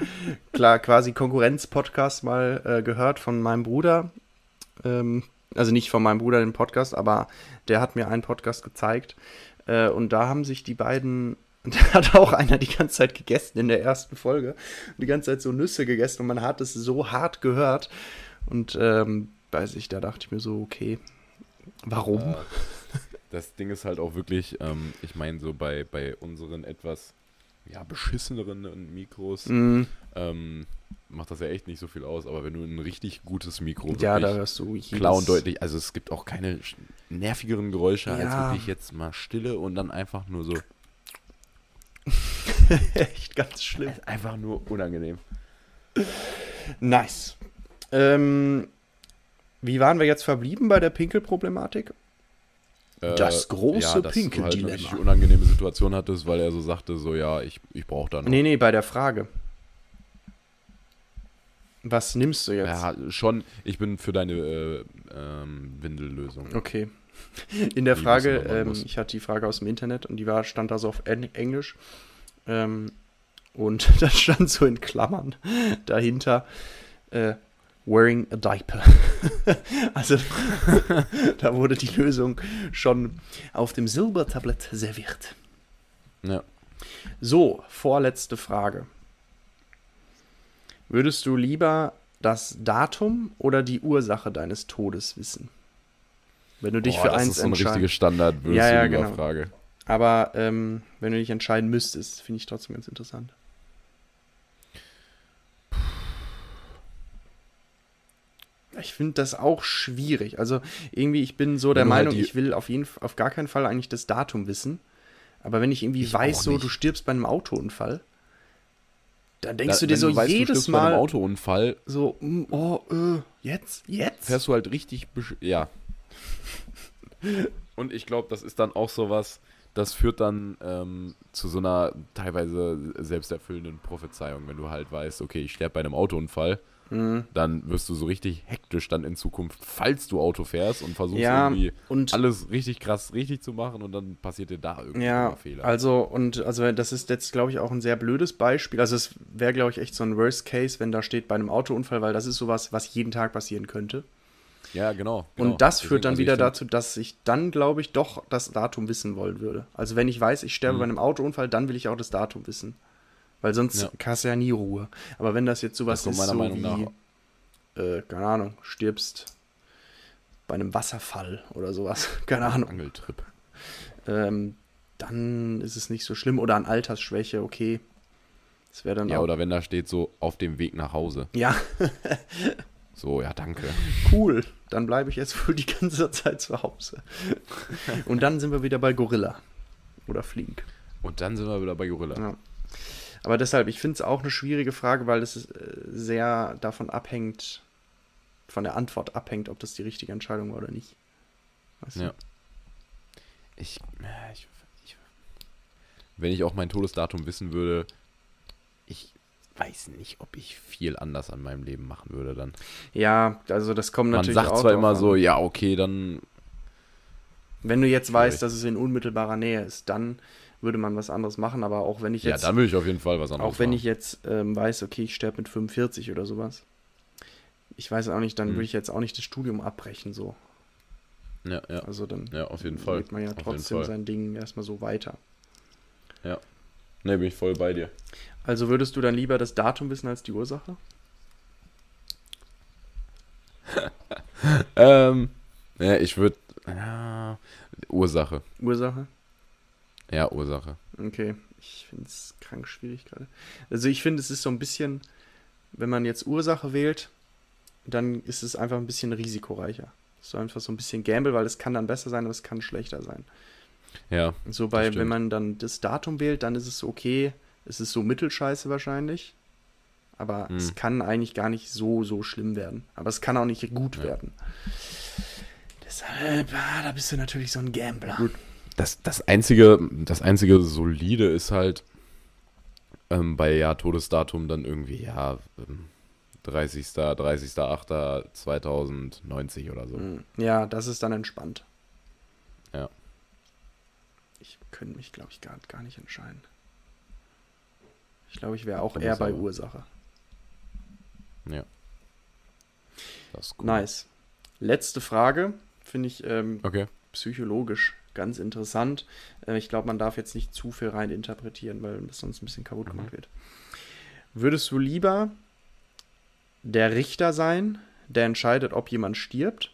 Speaker 1: klar quasi Konkurrenz-Podcast mal äh, gehört von meinem Bruder. Ähm, also nicht von meinem Bruder den Podcast, aber der hat mir einen Podcast gezeigt. Äh, und da haben sich die beiden, da hat auch einer die ganze Zeit gegessen in der ersten Folge. Die ganze Zeit so Nüsse gegessen und man hat es so hart gehört. Und ähm, weiß ich, da dachte ich mir so, okay, warum?
Speaker 2: Äh, das Ding ist halt auch wirklich, ähm, ich meine, so bei, bei unseren etwas ja, beschisseneren Mikros
Speaker 1: Mm,
Speaker 2: ähm, macht das ja echt nicht so viel aus. Aber wenn du ein richtig gutes Mikro
Speaker 1: ja, da hörst du
Speaker 2: klar und deutlich, also es gibt auch keine nervigeren Geräusche als
Speaker 1: Ja.
Speaker 2: wirklich jetzt mal Stille und dann einfach nur so,
Speaker 1: Echt ganz schlimm.
Speaker 2: einfach nur unangenehm.
Speaker 1: Nice. Ähm, wie waren wir jetzt verblieben bei der Pinkelproblematik? Das große
Speaker 2: Äh, dass du halt
Speaker 1: Pinkeldilemma.
Speaker 2: eine richtig unangenehme Situation hattest, weil er so sagte, so ja, ich, ich brauche da noch.
Speaker 1: Nee, nee, bei der Frage. Was nimmst du jetzt?
Speaker 2: Ja, schon, ich bin für deine äh, ähm, Windellösung.
Speaker 1: Okay. In der
Speaker 2: Wie
Speaker 1: Frage, ähm, ich hatte die Frage aus dem Internet und die war, stand da so auf Eng- Englisch. Ähm, und da stand so in Klammern dahinter, äh, wearing a diaper. also da wurde die Lösung schon auf dem Silbertablett serviert.
Speaker 2: Ja.
Speaker 1: So, vorletzte Frage. Würdest du lieber das Datum oder die Ursache deines Todes wissen? Wenn du dich
Speaker 2: Boah,
Speaker 1: für
Speaker 2: das
Speaker 1: eins
Speaker 2: ist so eine richtige standard
Speaker 1: Ja, ja, genau.
Speaker 2: Frage.
Speaker 1: Aber ähm, wenn du dich entscheiden müsstest, finde ich trotzdem ganz interessant. Ich finde das auch schwierig. Also irgendwie, ich bin so der
Speaker 2: du halt
Speaker 1: Meinung, ich will auf jeden auf gar keinen Fall eigentlich das Datum wissen. Aber wenn ich irgendwie
Speaker 2: Ich
Speaker 1: weiß, so du stirbst bei einem Autounfall, dann denkst
Speaker 2: Da-
Speaker 1: du dir so
Speaker 2: weißt, du
Speaker 1: jedes
Speaker 2: stirbst bei einem
Speaker 1: Mal
Speaker 2: Autounfall,
Speaker 1: so, mm, oh, äh, jetzt, jetzt.
Speaker 2: fährst du halt richtig. besch- Ja. Und ich glaube, das ist dann auch sowas, das führt dann ähm, zu so einer teilweise selbsterfüllenden Prophezeiung, wenn du halt weißt, okay, ich sterbe bei einem Autounfall,
Speaker 1: Mhm.
Speaker 2: dann wirst du so richtig hektisch dann in Zukunft, falls du Auto fährst und versuchst
Speaker 1: Ja,
Speaker 2: irgendwie
Speaker 1: und
Speaker 2: alles richtig krass richtig zu machen und dann passiert dir da irgendwie
Speaker 1: Ja,
Speaker 2: ein Fehler.
Speaker 1: also und also das ist jetzt glaube ich auch ein sehr blödes Beispiel. Also es wäre glaube ich echt so ein Worst Case, wenn da steht bei einem Autounfall, weil das ist sowas, was jeden Tag passieren könnte.
Speaker 2: ja, genau. genau.
Speaker 1: Und das
Speaker 2: Deswegen,
Speaker 1: führt dann
Speaker 2: also
Speaker 1: wieder dazu, dass ich dann glaube ich doch das Datum wissen wollen würde. Also wenn ich weiß, ich sterbe
Speaker 2: Mhm.
Speaker 1: bei einem Autounfall, dann will ich auch das Datum wissen, weil sonst
Speaker 2: Ja.
Speaker 1: hast du ja nie Ruhe. Aber wenn das jetzt sowas
Speaker 2: Das
Speaker 1: ist,
Speaker 2: kommt
Speaker 1: so
Speaker 2: meiner
Speaker 1: wie,
Speaker 2: Meinung
Speaker 1: äh, keine Ahnung, stirbst bei einem Wasserfall oder sowas, keine Ahnung.
Speaker 2: Angeltrip.
Speaker 1: ähm, dann ist es nicht so schlimm. Oder an Altersschwäche, okay. Das wäre dann
Speaker 2: Ja,
Speaker 1: auch.
Speaker 2: oder wenn da steht so auf dem Weg nach Hause.
Speaker 1: ja,
Speaker 2: So, ja, danke.
Speaker 1: cool. Dann bleibe ich jetzt wohl die ganze Zeit zu Hause. Und dann sind wir wieder bei Gorilla. Oder Flink.
Speaker 2: Und dann sind wir wieder bei Gorilla.
Speaker 1: Ja. Aber deshalb, ich finde es auch eine schwierige Frage, weil es äh, sehr davon abhängt, von der Antwort abhängt, ob das die richtige Entscheidung war oder nicht. Weißt du?
Speaker 2: Ja. Ich, äh, ich, ich, wenn ich auch mein Todesdatum wissen würde, ich weiß nicht, ob ich viel anders an meinem Leben machen würde dann.
Speaker 1: ja, also das kommt
Speaker 2: Man
Speaker 1: natürlich
Speaker 2: sagt
Speaker 1: auch
Speaker 2: zwar
Speaker 1: drauf
Speaker 2: immer
Speaker 1: an.
Speaker 2: so, ja, okay, dann
Speaker 1: Wenn du jetzt weißt, dass es in unmittelbarer Nähe ist, dann würde man was anderes machen. Aber auch wenn ich
Speaker 2: ja,
Speaker 1: jetzt,
Speaker 2: dann will ich auf jeden Fall was anderes
Speaker 1: auch wenn
Speaker 2: machen.
Speaker 1: ich jetzt ähm, weiß, okay, ich sterbe mit 45 oder sowas, ich weiß auch nicht, dann
Speaker 2: Mhm.
Speaker 1: würde ich jetzt auch nicht das Studium abbrechen so.
Speaker 2: Ja, ja,
Speaker 1: Also dann
Speaker 2: ja, auf jeden Fall.
Speaker 1: geht man ja
Speaker 2: Auf
Speaker 1: trotzdem sein Ding erstmal so weiter.
Speaker 2: Ne, bin ich voll bei dir.
Speaker 1: Also würdest du dann lieber das Datum wissen als die Ursache?
Speaker 2: Ähm, ja, ich würde, ja, Ursache.
Speaker 1: Ursache?
Speaker 2: Ja, Ursache.
Speaker 1: Okay, ich finde es krank schwierig gerade. Also ich finde, es ist so ein bisschen, wenn man jetzt Ursache wählt, dann ist es einfach ein bisschen risikoreicher. So einfach so ein bisschen Gamble, weil es kann dann besser sein, aber es kann schlechter sein.
Speaker 2: Ja,
Speaker 1: So bei, wenn man dann das Datum wählt, dann ist es okay, es ist so mittelscheiße wahrscheinlich. Aber
Speaker 2: Hm.
Speaker 1: es kann eigentlich gar nicht so, so schlimm werden. Aber es kann auch nicht gut
Speaker 2: Ja.
Speaker 1: werden. Deshalb, ah, da bist du natürlich so ein Gambler.
Speaker 2: Gut. Das, das einzige, das einzige solide ist halt ähm, bei ja Todesdatum dann irgendwie ja ähm, 30. 30.08.2090 oder so.
Speaker 1: Hm. Ja, das ist dann entspannt.
Speaker 2: Ja.
Speaker 1: Ich könnte mich, glaube ich, gar, gar nicht entscheiden. Ich glaube, ich wäre auch eher bei
Speaker 2: aber-
Speaker 1: Ursache.
Speaker 2: Das ist cool.
Speaker 1: Nice. Letzte Frage, finde ich ähm,
Speaker 2: Okay.
Speaker 1: psychologisch ganz interessant. Äh, ich glaube, man darf jetzt nicht zu viel rein interpretieren, weil das sonst ein bisschen kaputt gemacht wird. Würdest du lieber der Richter sein, der entscheidet, ob jemand stirbt?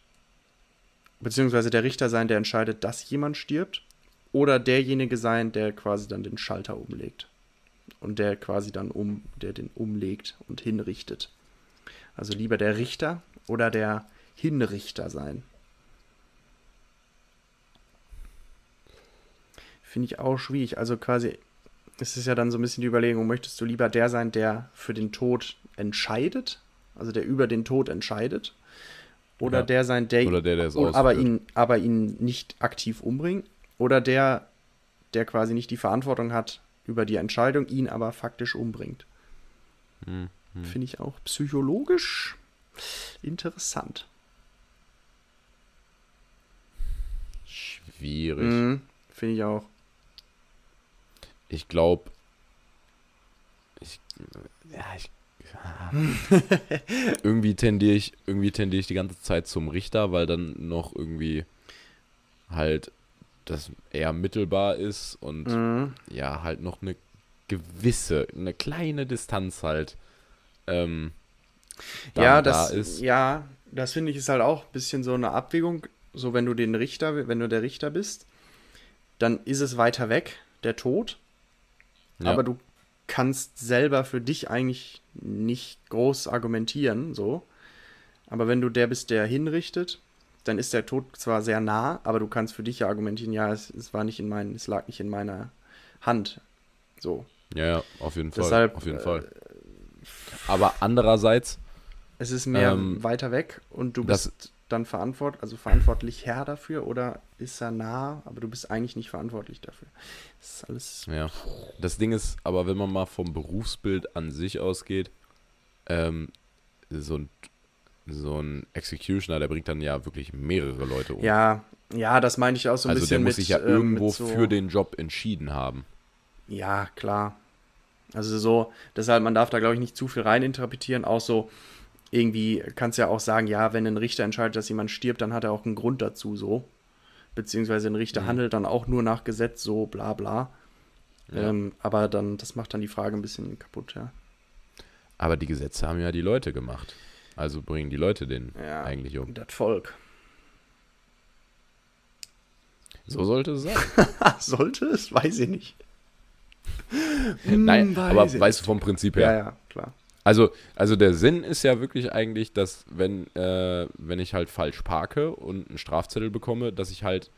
Speaker 1: Beziehungsweise der Richter sein, der entscheidet, dass jemand stirbt? Oder derjenige sein, der quasi dann den Schalter umlegt? Und der quasi dann um, der den umlegt und hinrichtet? Also lieber der Richter oder der Hinrichter sein? Finde ich auch schwierig. Also quasi, es ist ja dann so ein bisschen die Überlegung, möchtest du lieber der sein, der für den Tod entscheidet? Also der über den Tod entscheidet? Oder
Speaker 2: Ja.
Speaker 1: der sein, der,
Speaker 2: Oder der, der es
Speaker 1: oder, aber, ihn, aber ihn nicht aktiv umbringt? Oder der, der quasi nicht die Verantwortung hat über die Entscheidung, ihn aber faktisch umbringt?
Speaker 2: Hm, hm.
Speaker 1: Finde ich auch psychologisch interessant.
Speaker 2: Schwierig.
Speaker 1: Mhm, Finde ich auch.
Speaker 2: Ich glaube, ich, ja, ich, irgendwie tendiere ich, irgendwie tendiere ich die ganze Zeit zum Richter, weil dann noch irgendwie halt das eher mittelbar ist und
Speaker 1: Mhm.
Speaker 2: ja, halt noch eine gewisse, eine kleine Distanz halt ähm,
Speaker 1: ja,
Speaker 2: da
Speaker 1: das,
Speaker 2: ist.
Speaker 1: ja, das finde ich ist halt auch ein bisschen so eine Abwägung. So, wenn du den Richter, wenn du der Richter bist, dann ist es weiter weg, der Tod.
Speaker 2: Ja.
Speaker 1: Aber du kannst selber für dich eigentlich nicht groß argumentieren, so. Aber wenn du der bist, der hinrichtet, dann ist der Tod zwar sehr nah, aber du kannst für dich ja argumentieren, ja, es, es war nicht in meinen, es lag nicht in meiner Hand. So.
Speaker 2: Ja, ja, auf jeden Fall.
Speaker 1: Deshalb,
Speaker 2: auf jeden
Speaker 1: äh,
Speaker 2: Fall. Aber andererseits,
Speaker 1: Es ist mehr
Speaker 2: Ähm,
Speaker 1: weiter weg und du bist dann verantwortlich, also verantwortlich Herr dafür oder ist er nah, aber du bist eigentlich nicht verantwortlich dafür. Das ist alles.
Speaker 2: ja. Das Ding ist, aber wenn man mal vom Berufsbild an sich ausgeht, ähm, so ein, so ein Executioner, der bringt dann ja wirklich mehrere Leute um.
Speaker 1: Ja, ja, das meine ich auch so ein
Speaker 2: also der
Speaker 1: bisschen
Speaker 2: muss
Speaker 1: mit,
Speaker 2: sich ja
Speaker 1: ähm,
Speaker 2: irgendwo
Speaker 1: so,
Speaker 2: für den Job entschieden haben.
Speaker 1: Ja, klar. Also so, deshalb, man darf da, glaube ich, nicht zu viel reininterpretieren. Auch so, irgendwie kannst du ja auch sagen, ja, wenn ein Richter entscheidet, dass jemand stirbt, dann hat er auch einen Grund dazu, so. Beziehungsweise ein Richter
Speaker 2: Mhm.
Speaker 1: handelt dann auch nur nach Gesetz, so bla bla.
Speaker 2: Ja.
Speaker 1: Ähm, aber dann, das macht dann die Frage ein bisschen kaputt, ja.
Speaker 2: Aber die Gesetze haben ja die Leute gemacht. Also bringen die Leute den
Speaker 1: Ja.
Speaker 2: eigentlich um.
Speaker 1: Das Volk.
Speaker 2: So sollte es sein.
Speaker 1: Sollte es? Weiß ich nicht.
Speaker 2: Nein,
Speaker 1: Hm, weiß
Speaker 2: aber weißt du vom Prinzip
Speaker 1: Ja,
Speaker 2: her.
Speaker 1: ja, klar.
Speaker 2: Also, also der Sinn ist ja wirklich eigentlich, dass wenn, äh, wenn ich halt falsch parke und einen Strafzettel bekomme, dass ich halt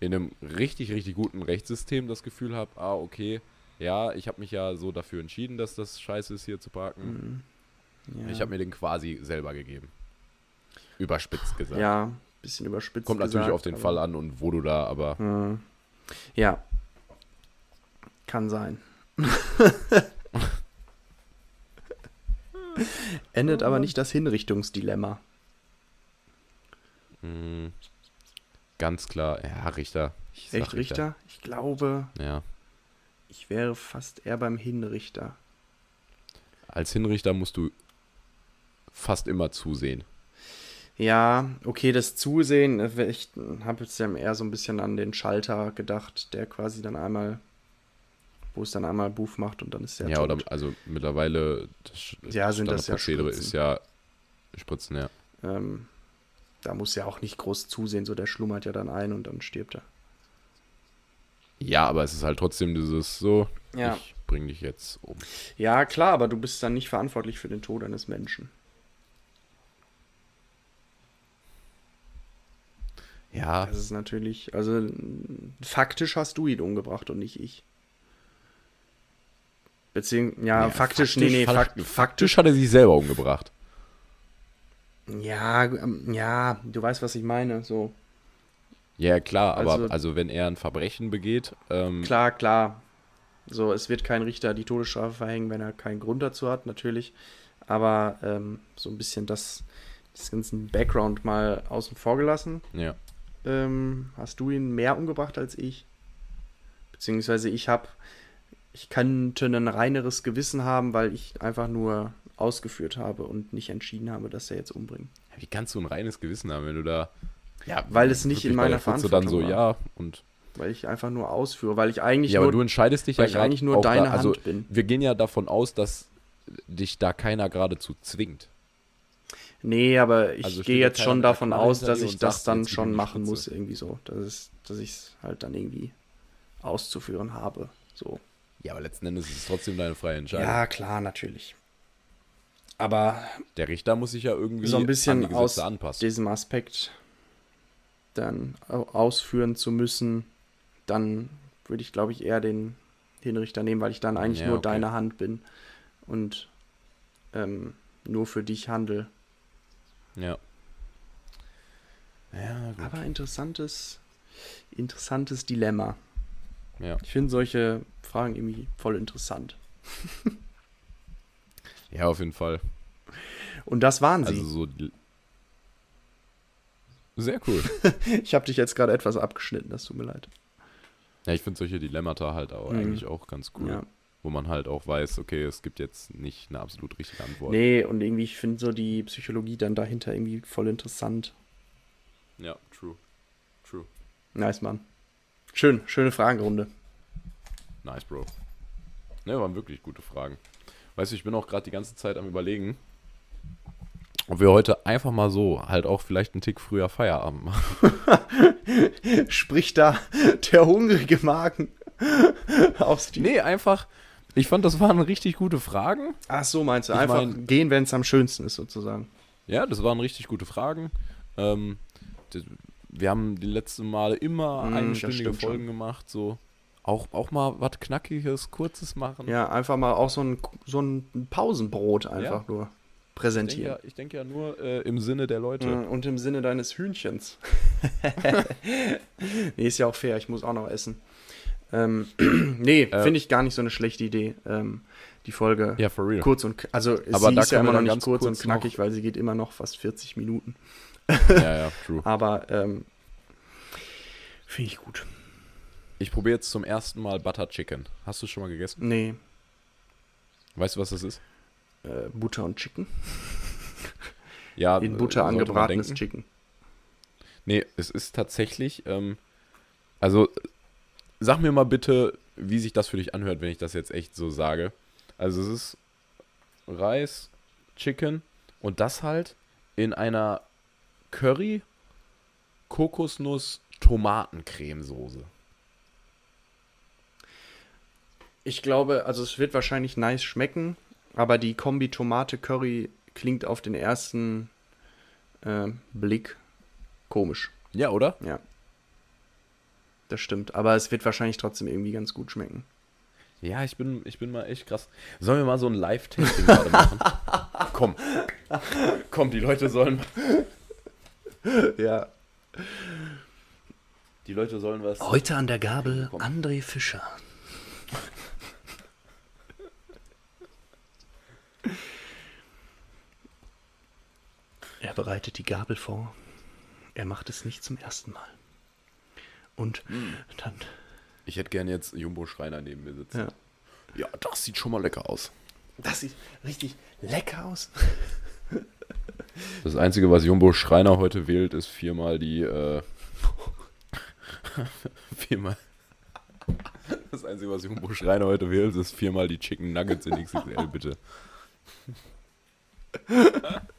Speaker 2: in einem richtig, richtig guten Rechtssystem das Gefühl habe, ah, okay, ja, ich habe mich ja so dafür entschieden, dass das scheiße ist, hier zu parken.
Speaker 1: Mhm. Ja.
Speaker 2: Ich habe mir den quasi selber gegeben. Überspitzt gesagt.
Speaker 1: Ja, bisschen überspitzt.
Speaker 2: Kommt natürlich
Speaker 1: gesagt,
Speaker 2: auf den Fall an und wo du da, aber
Speaker 1: Mhm. Ja. Kann sein. Endet aber nicht das Hinrichtungsdilemma.
Speaker 2: mh, ganz klar, ja, Richter. Ich
Speaker 1: Echt Richter? Ich glaube,
Speaker 2: Ja.
Speaker 1: ich wäre fast eher beim Hinrichter.
Speaker 2: Als Hinrichter musst du fast immer zusehen.
Speaker 1: Ja, okay, das Zusehen, äh, ich habe jetzt ja eher so ein bisschen an den Schalter gedacht, der quasi dann einmal, wo es dann einmal Buff macht und dann ist der
Speaker 2: Ja,
Speaker 1: tot.
Speaker 2: oder also mittlerweile das
Speaker 1: Ja, sind das ja
Speaker 2: Standardprozedere
Speaker 1: Spritzen.
Speaker 2: ist ja Spritzen, ja.
Speaker 1: Ähm, da muss ja auch nicht groß zusehen, so der schlummert ja dann ein und dann stirbt er.
Speaker 2: Ja, aber es ist halt trotzdem dieses so,
Speaker 1: Ja.
Speaker 2: ich bring dich jetzt um.
Speaker 1: Ja, klar, aber du bist dann nicht verantwortlich für den Tod eines Menschen.
Speaker 2: Ja,
Speaker 1: Das ist natürlich, also faktisch hast du ihn umgebracht und nicht ich. Beziehungsweise, ja,
Speaker 2: ja,
Speaker 1: faktisch, nee, nee,
Speaker 2: fakt-
Speaker 1: fakt,
Speaker 2: faktisch hat er sich selber umgebracht.
Speaker 1: Ja, ähm, ja, du weißt, was ich meine, so.
Speaker 2: Ja, klar, aber
Speaker 1: Also-
Speaker 2: also, wenn er ein Verbrechen begeht, ähm,
Speaker 1: Klar, klar. So, es wird kein Richter die Todesstrafe verhängen, wenn er keinen Grund dazu hat, natürlich. Aber ähm, so ein bisschen das, das ganzen Background mal außen vor gelassen.
Speaker 2: ja.
Speaker 1: ähm, hast du ihn mehr umgebracht als ich. Beziehungsweise ich habe, ich könnte ein reineres Gewissen haben, weil ich einfach nur ausgeführt habe und nicht entschieden habe, dass er jetzt umbringt.
Speaker 2: Wie kannst du ein reines Gewissen haben, wenn du da. Ja,
Speaker 1: Weil es nicht in meiner
Speaker 2: Fotze dann so,
Speaker 1: Verantwortung
Speaker 2: ja, und.
Speaker 1: Weil ich einfach nur ausführe, weil ich eigentlich
Speaker 2: Ja, aber
Speaker 1: nur,
Speaker 2: du entscheidest dich
Speaker 1: weil
Speaker 2: ja
Speaker 1: ich eigentlich nur deine
Speaker 2: da, also,
Speaker 1: Hand bin.
Speaker 2: Wir gehen ja davon aus, dass dich da keiner geradezu zwingt.
Speaker 1: Nee, aber ich
Speaker 2: Also
Speaker 1: gehe
Speaker 2: ja
Speaker 1: jetzt schon davon aus, dass ich das dann schon machen muss, irgendwie so. Das ist, dass ich es halt dann irgendwie auszuführen habe. So.
Speaker 2: Ja, aber letzten Endes ist es trotzdem deine freie Entscheidung.
Speaker 1: Ja, klar, natürlich. Aber
Speaker 2: Der Richter muss sich ja irgendwie
Speaker 1: so ein
Speaker 2: an
Speaker 1: bisschen
Speaker 2: die
Speaker 1: aus
Speaker 2: anpassen.
Speaker 1: diesem Aspekt dann au- ausführen zu müssen, dann würde ich, glaube ich, eher den Hinrichter nehmen, weil ich dann eigentlich
Speaker 2: Ja,
Speaker 1: nur
Speaker 2: okay.
Speaker 1: deine Hand bin und ähm, nur für dich handle.
Speaker 2: Ja. Ja, gut.
Speaker 1: Aber interessantes, interessantes Dilemma.
Speaker 2: Ja.
Speaker 1: Ich finde solche Fragen irgendwie voll interessant.
Speaker 2: ja, auf jeden Fall.
Speaker 1: Und das waren sie.
Speaker 2: Also so. Sehr cool.
Speaker 1: ich habe dich jetzt gerade etwas abgeschnitten, das tut mir leid.
Speaker 2: Ja, ich finde solche Dilemmata halt auch
Speaker 1: Mhm.
Speaker 2: eigentlich auch ganz cool.
Speaker 1: Ja.
Speaker 2: Wo man halt auch weiß, okay, es gibt jetzt nicht eine absolut richtige Antwort.
Speaker 1: Nee, und irgendwie, ich finde so die Psychologie dann dahinter irgendwie voll interessant.
Speaker 2: Ja, true. True.
Speaker 1: Nice, Mann. Schön, schöne Fragenrunde.
Speaker 2: Nice, Bro. Ne, waren wirklich gute Fragen. Weißt du, ich bin auch gerade die ganze Zeit am überlegen, ob wir heute einfach mal so halt auch vielleicht einen Tick früher Feierabend machen.
Speaker 1: Spricht da der hungrige Magen aus die.
Speaker 2: Nee, einfach, ich fand, das waren richtig gute Fragen.
Speaker 1: Ach so, meinst du?
Speaker 2: Ich
Speaker 1: Einfach
Speaker 2: mein-
Speaker 1: gehen, wenn es am schönsten ist, sozusagen.
Speaker 2: Ja, das waren richtig gute Fragen. Ähm, wir haben die letzten Male immer
Speaker 1: Mm,
Speaker 2: einstündige Folgen gemacht, so. Auch, auch mal was Knackiges, Kurzes machen.
Speaker 1: Ja, einfach mal auch so ein, so ein Pausenbrot einfach
Speaker 2: Ja.
Speaker 1: nur
Speaker 2: ich denke
Speaker 1: präsentieren.
Speaker 2: ja, ich denk ja nur äh, im Sinne der Leute.
Speaker 1: Mm, Und im Sinne deines Hühnchens. nee, ist ja auch fair, ich muss auch noch essen. Ähm, nee,
Speaker 2: Äh,
Speaker 1: finde ich gar nicht so eine schlechte Idee. Ähm, die Folge
Speaker 2: Ja, for real.
Speaker 1: kurz und also
Speaker 2: Aber
Speaker 1: sie ist ja immer noch nicht
Speaker 2: ganz
Speaker 1: kurz und
Speaker 2: kurz
Speaker 1: knackig, weil sie geht immer noch fast 40 Minuten.
Speaker 2: ja, ja, true.
Speaker 1: Aber ähm, finde ich gut.
Speaker 2: Ich probiere jetzt zum ersten Mal Butter Chicken. Hast du schon mal gegessen?
Speaker 1: Nee,
Speaker 2: Weißt du, was das ist?
Speaker 1: äh, Butter und Chicken.
Speaker 2: Ja,
Speaker 1: In Butter angebratenes. Chicken.
Speaker 2: Nee, es ist tatsächlich, ähm, also sag mir mal bitte, wie sich das für dich anhört, wenn ich das jetzt echt so sage. Also es ist Reis, Chicken und das halt in einer Curry, Kokosnuss, Tomatencremesoße.
Speaker 1: Ich glaube, also es wird wahrscheinlich nice schmecken, aber die Kombi Tomate-Curry klingt auf den ersten äh, Blick komisch.
Speaker 2: Ja, oder?
Speaker 1: Ja. Das stimmt. Aber es wird wahrscheinlich trotzdem irgendwie ganz gut schmecken.
Speaker 2: Ja, ich bin, ich bin mal echt krass. Sollen wir mal so ein Live-Tasting gerade machen? Komm. Komm, die Leute sollen.
Speaker 1: Ja.
Speaker 2: Die Leute sollen was.
Speaker 1: Heute an der Gabel
Speaker 2: Komm.
Speaker 1: André Fischer. Er bereitet die Gabel vor. Er macht es nicht zum ersten Mal. Und dann,
Speaker 2: Ich hätte gerne jetzt Jumbo Schreiner neben mir sitzen.
Speaker 1: ja.
Speaker 2: Ja, das sieht schon mal lecker aus.
Speaker 1: Das sieht richtig lecker aus.
Speaker 2: Das Einzige, was Jumbo Schreiner heute wählt, ist viermal die. Äh, viermal. Das Einzige, was Jumbo Schreiner heute wählt, ist viermal die Chicken Nuggets in XXL, bitte.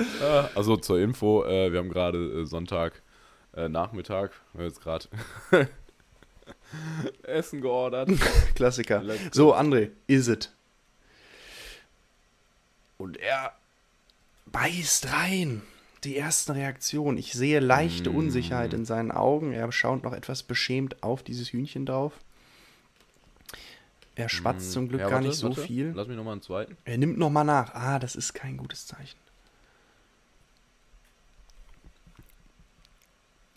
Speaker 2: Also zur Info, äh, wir haben gerade äh, Sonntag äh, Nachmittag, wir haben jetzt gerade Essen geordert.
Speaker 1: Klassiker.
Speaker 2: Let's.
Speaker 1: So, André, is it? Und er beißt rein. Die ersten Reaktionen. Ich sehe leichte
Speaker 2: Mm.
Speaker 1: Unsicherheit in seinen Augen. Er schaut noch etwas beschämt auf dieses Hühnchen drauf. Er schwatzt zum Glück
Speaker 2: Ja,
Speaker 1: gar
Speaker 2: warte,
Speaker 1: nicht so
Speaker 2: warte.
Speaker 1: viel.
Speaker 2: Lass mich nochmal einen zweiten.
Speaker 1: Er nimmt noch mal nach. Ah, das ist kein gutes Zeichen.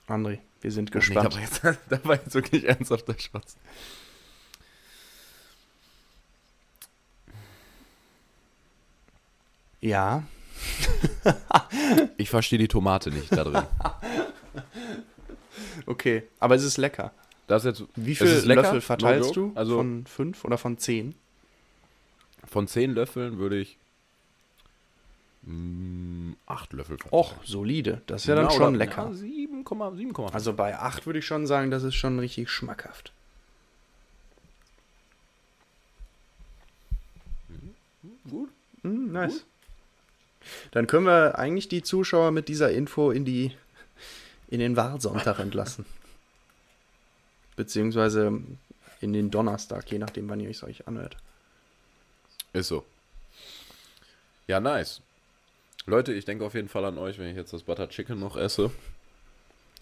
Speaker 1: André, wir sind gespannt.
Speaker 2: Nee, da, war jetzt, da war jetzt wirklich ernsthaft der Schwarz.
Speaker 1: ja,
Speaker 2: Ich verstehe die Tomate nicht da drin.
Speaker 1: okay. Aber es ist lecker.
Speaker 2: Das jetzt,
Speaker 1: Wie viele Löffel
Speaker 2: no
Speaker 1: verteilst
Speaker 2: joke.
Speaker 1: du?
Speaker 2: Also
Speaker 1: von fünf oder von zehn?
Speaker 2: von zehn Löffeln würde ich mm, acht Löffel verteilen.
Speaker 1: Och, solide. Das ist ja dann schon lecker.
Speaker 2: Ja, 7,7,5.
Speaker 1: Also bei 8 würde ich schon sagen, das ist schon richtig schmackhaft.
Speaker 2: gut.
Speaker 1: Mm, nice. Dann können wir eigentlich die Zuschauer mit dieser Info in die in den Wahlsonntag entlassen. Beziehungsweise in den Donnerstag, je nachdem, wann ihr es euch anhört.
Speaker 2: Ist so. Ja, nice. Leute, ich denke auf jeden Fall an euch, wenn ich jetzt das Butter Chicken noch esse.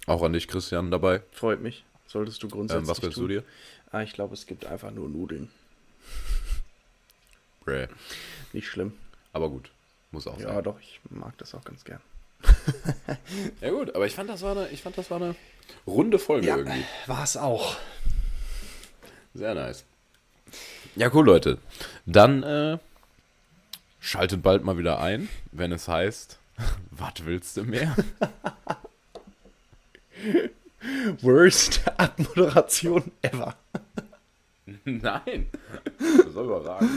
Speaker 2: Auch an dich, Christian, dabei.
Speaker 1: Freut mich. Solltest du grundsätzlich
Speaker 2: Ähm, was
Speaker 1: tun.
Speaker 2: du dir?
Speaker 1: Ah, ich glaube, es gibt einfach nur Nudeln.
Speaker 2: Bräh.
Speaker 1: Nicht schlimm.
Speaker 2: Aber gut. Muss auch
Speaker 1: Ja,
Speaker 2: sein.
Speaker 1: doch, ich mag das auch ganz gern.
Speaker 2: Ja gut, aber ich fand, das war eine, ich fand, das war eine runde Folge
Speaker 1: Ja,
Speaker 2: irgendwie.
Speaker 1: war es auch.
Speaker 2: Sehr nice. Ja, cool, Leute. Dann äh, schaltet bald mal wieder ein, wenn es heißt, was willst du mehr?
Speaker 1: Worst Abmoderation ever.
Speaker 2: Nein. Das ist überragend.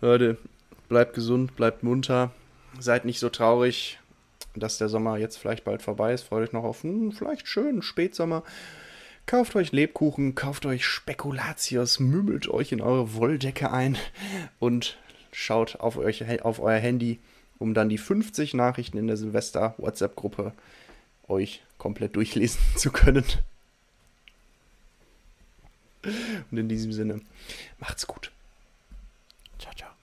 Speaker 1: Leute, bleibt gesund, bleibt munter. Seid nicht so traurig, dass der Sommer jetzt vielleicht bald vorbei ist. Freut euch noch auf einen vielleicht schönen Spätsommer. Kauft euch Lebkuchen, kauft euch Spekulatius, mümmelt euch in eure Wolldecke ein und schaut auf, euch, auf euer Handy, um dann die 50 Nachrichten in der Silvester-WhatsApp-Gruppe euch komplett durchlesen zu können. Und in diesem Sinne, macht's gut. Ciao, ciao.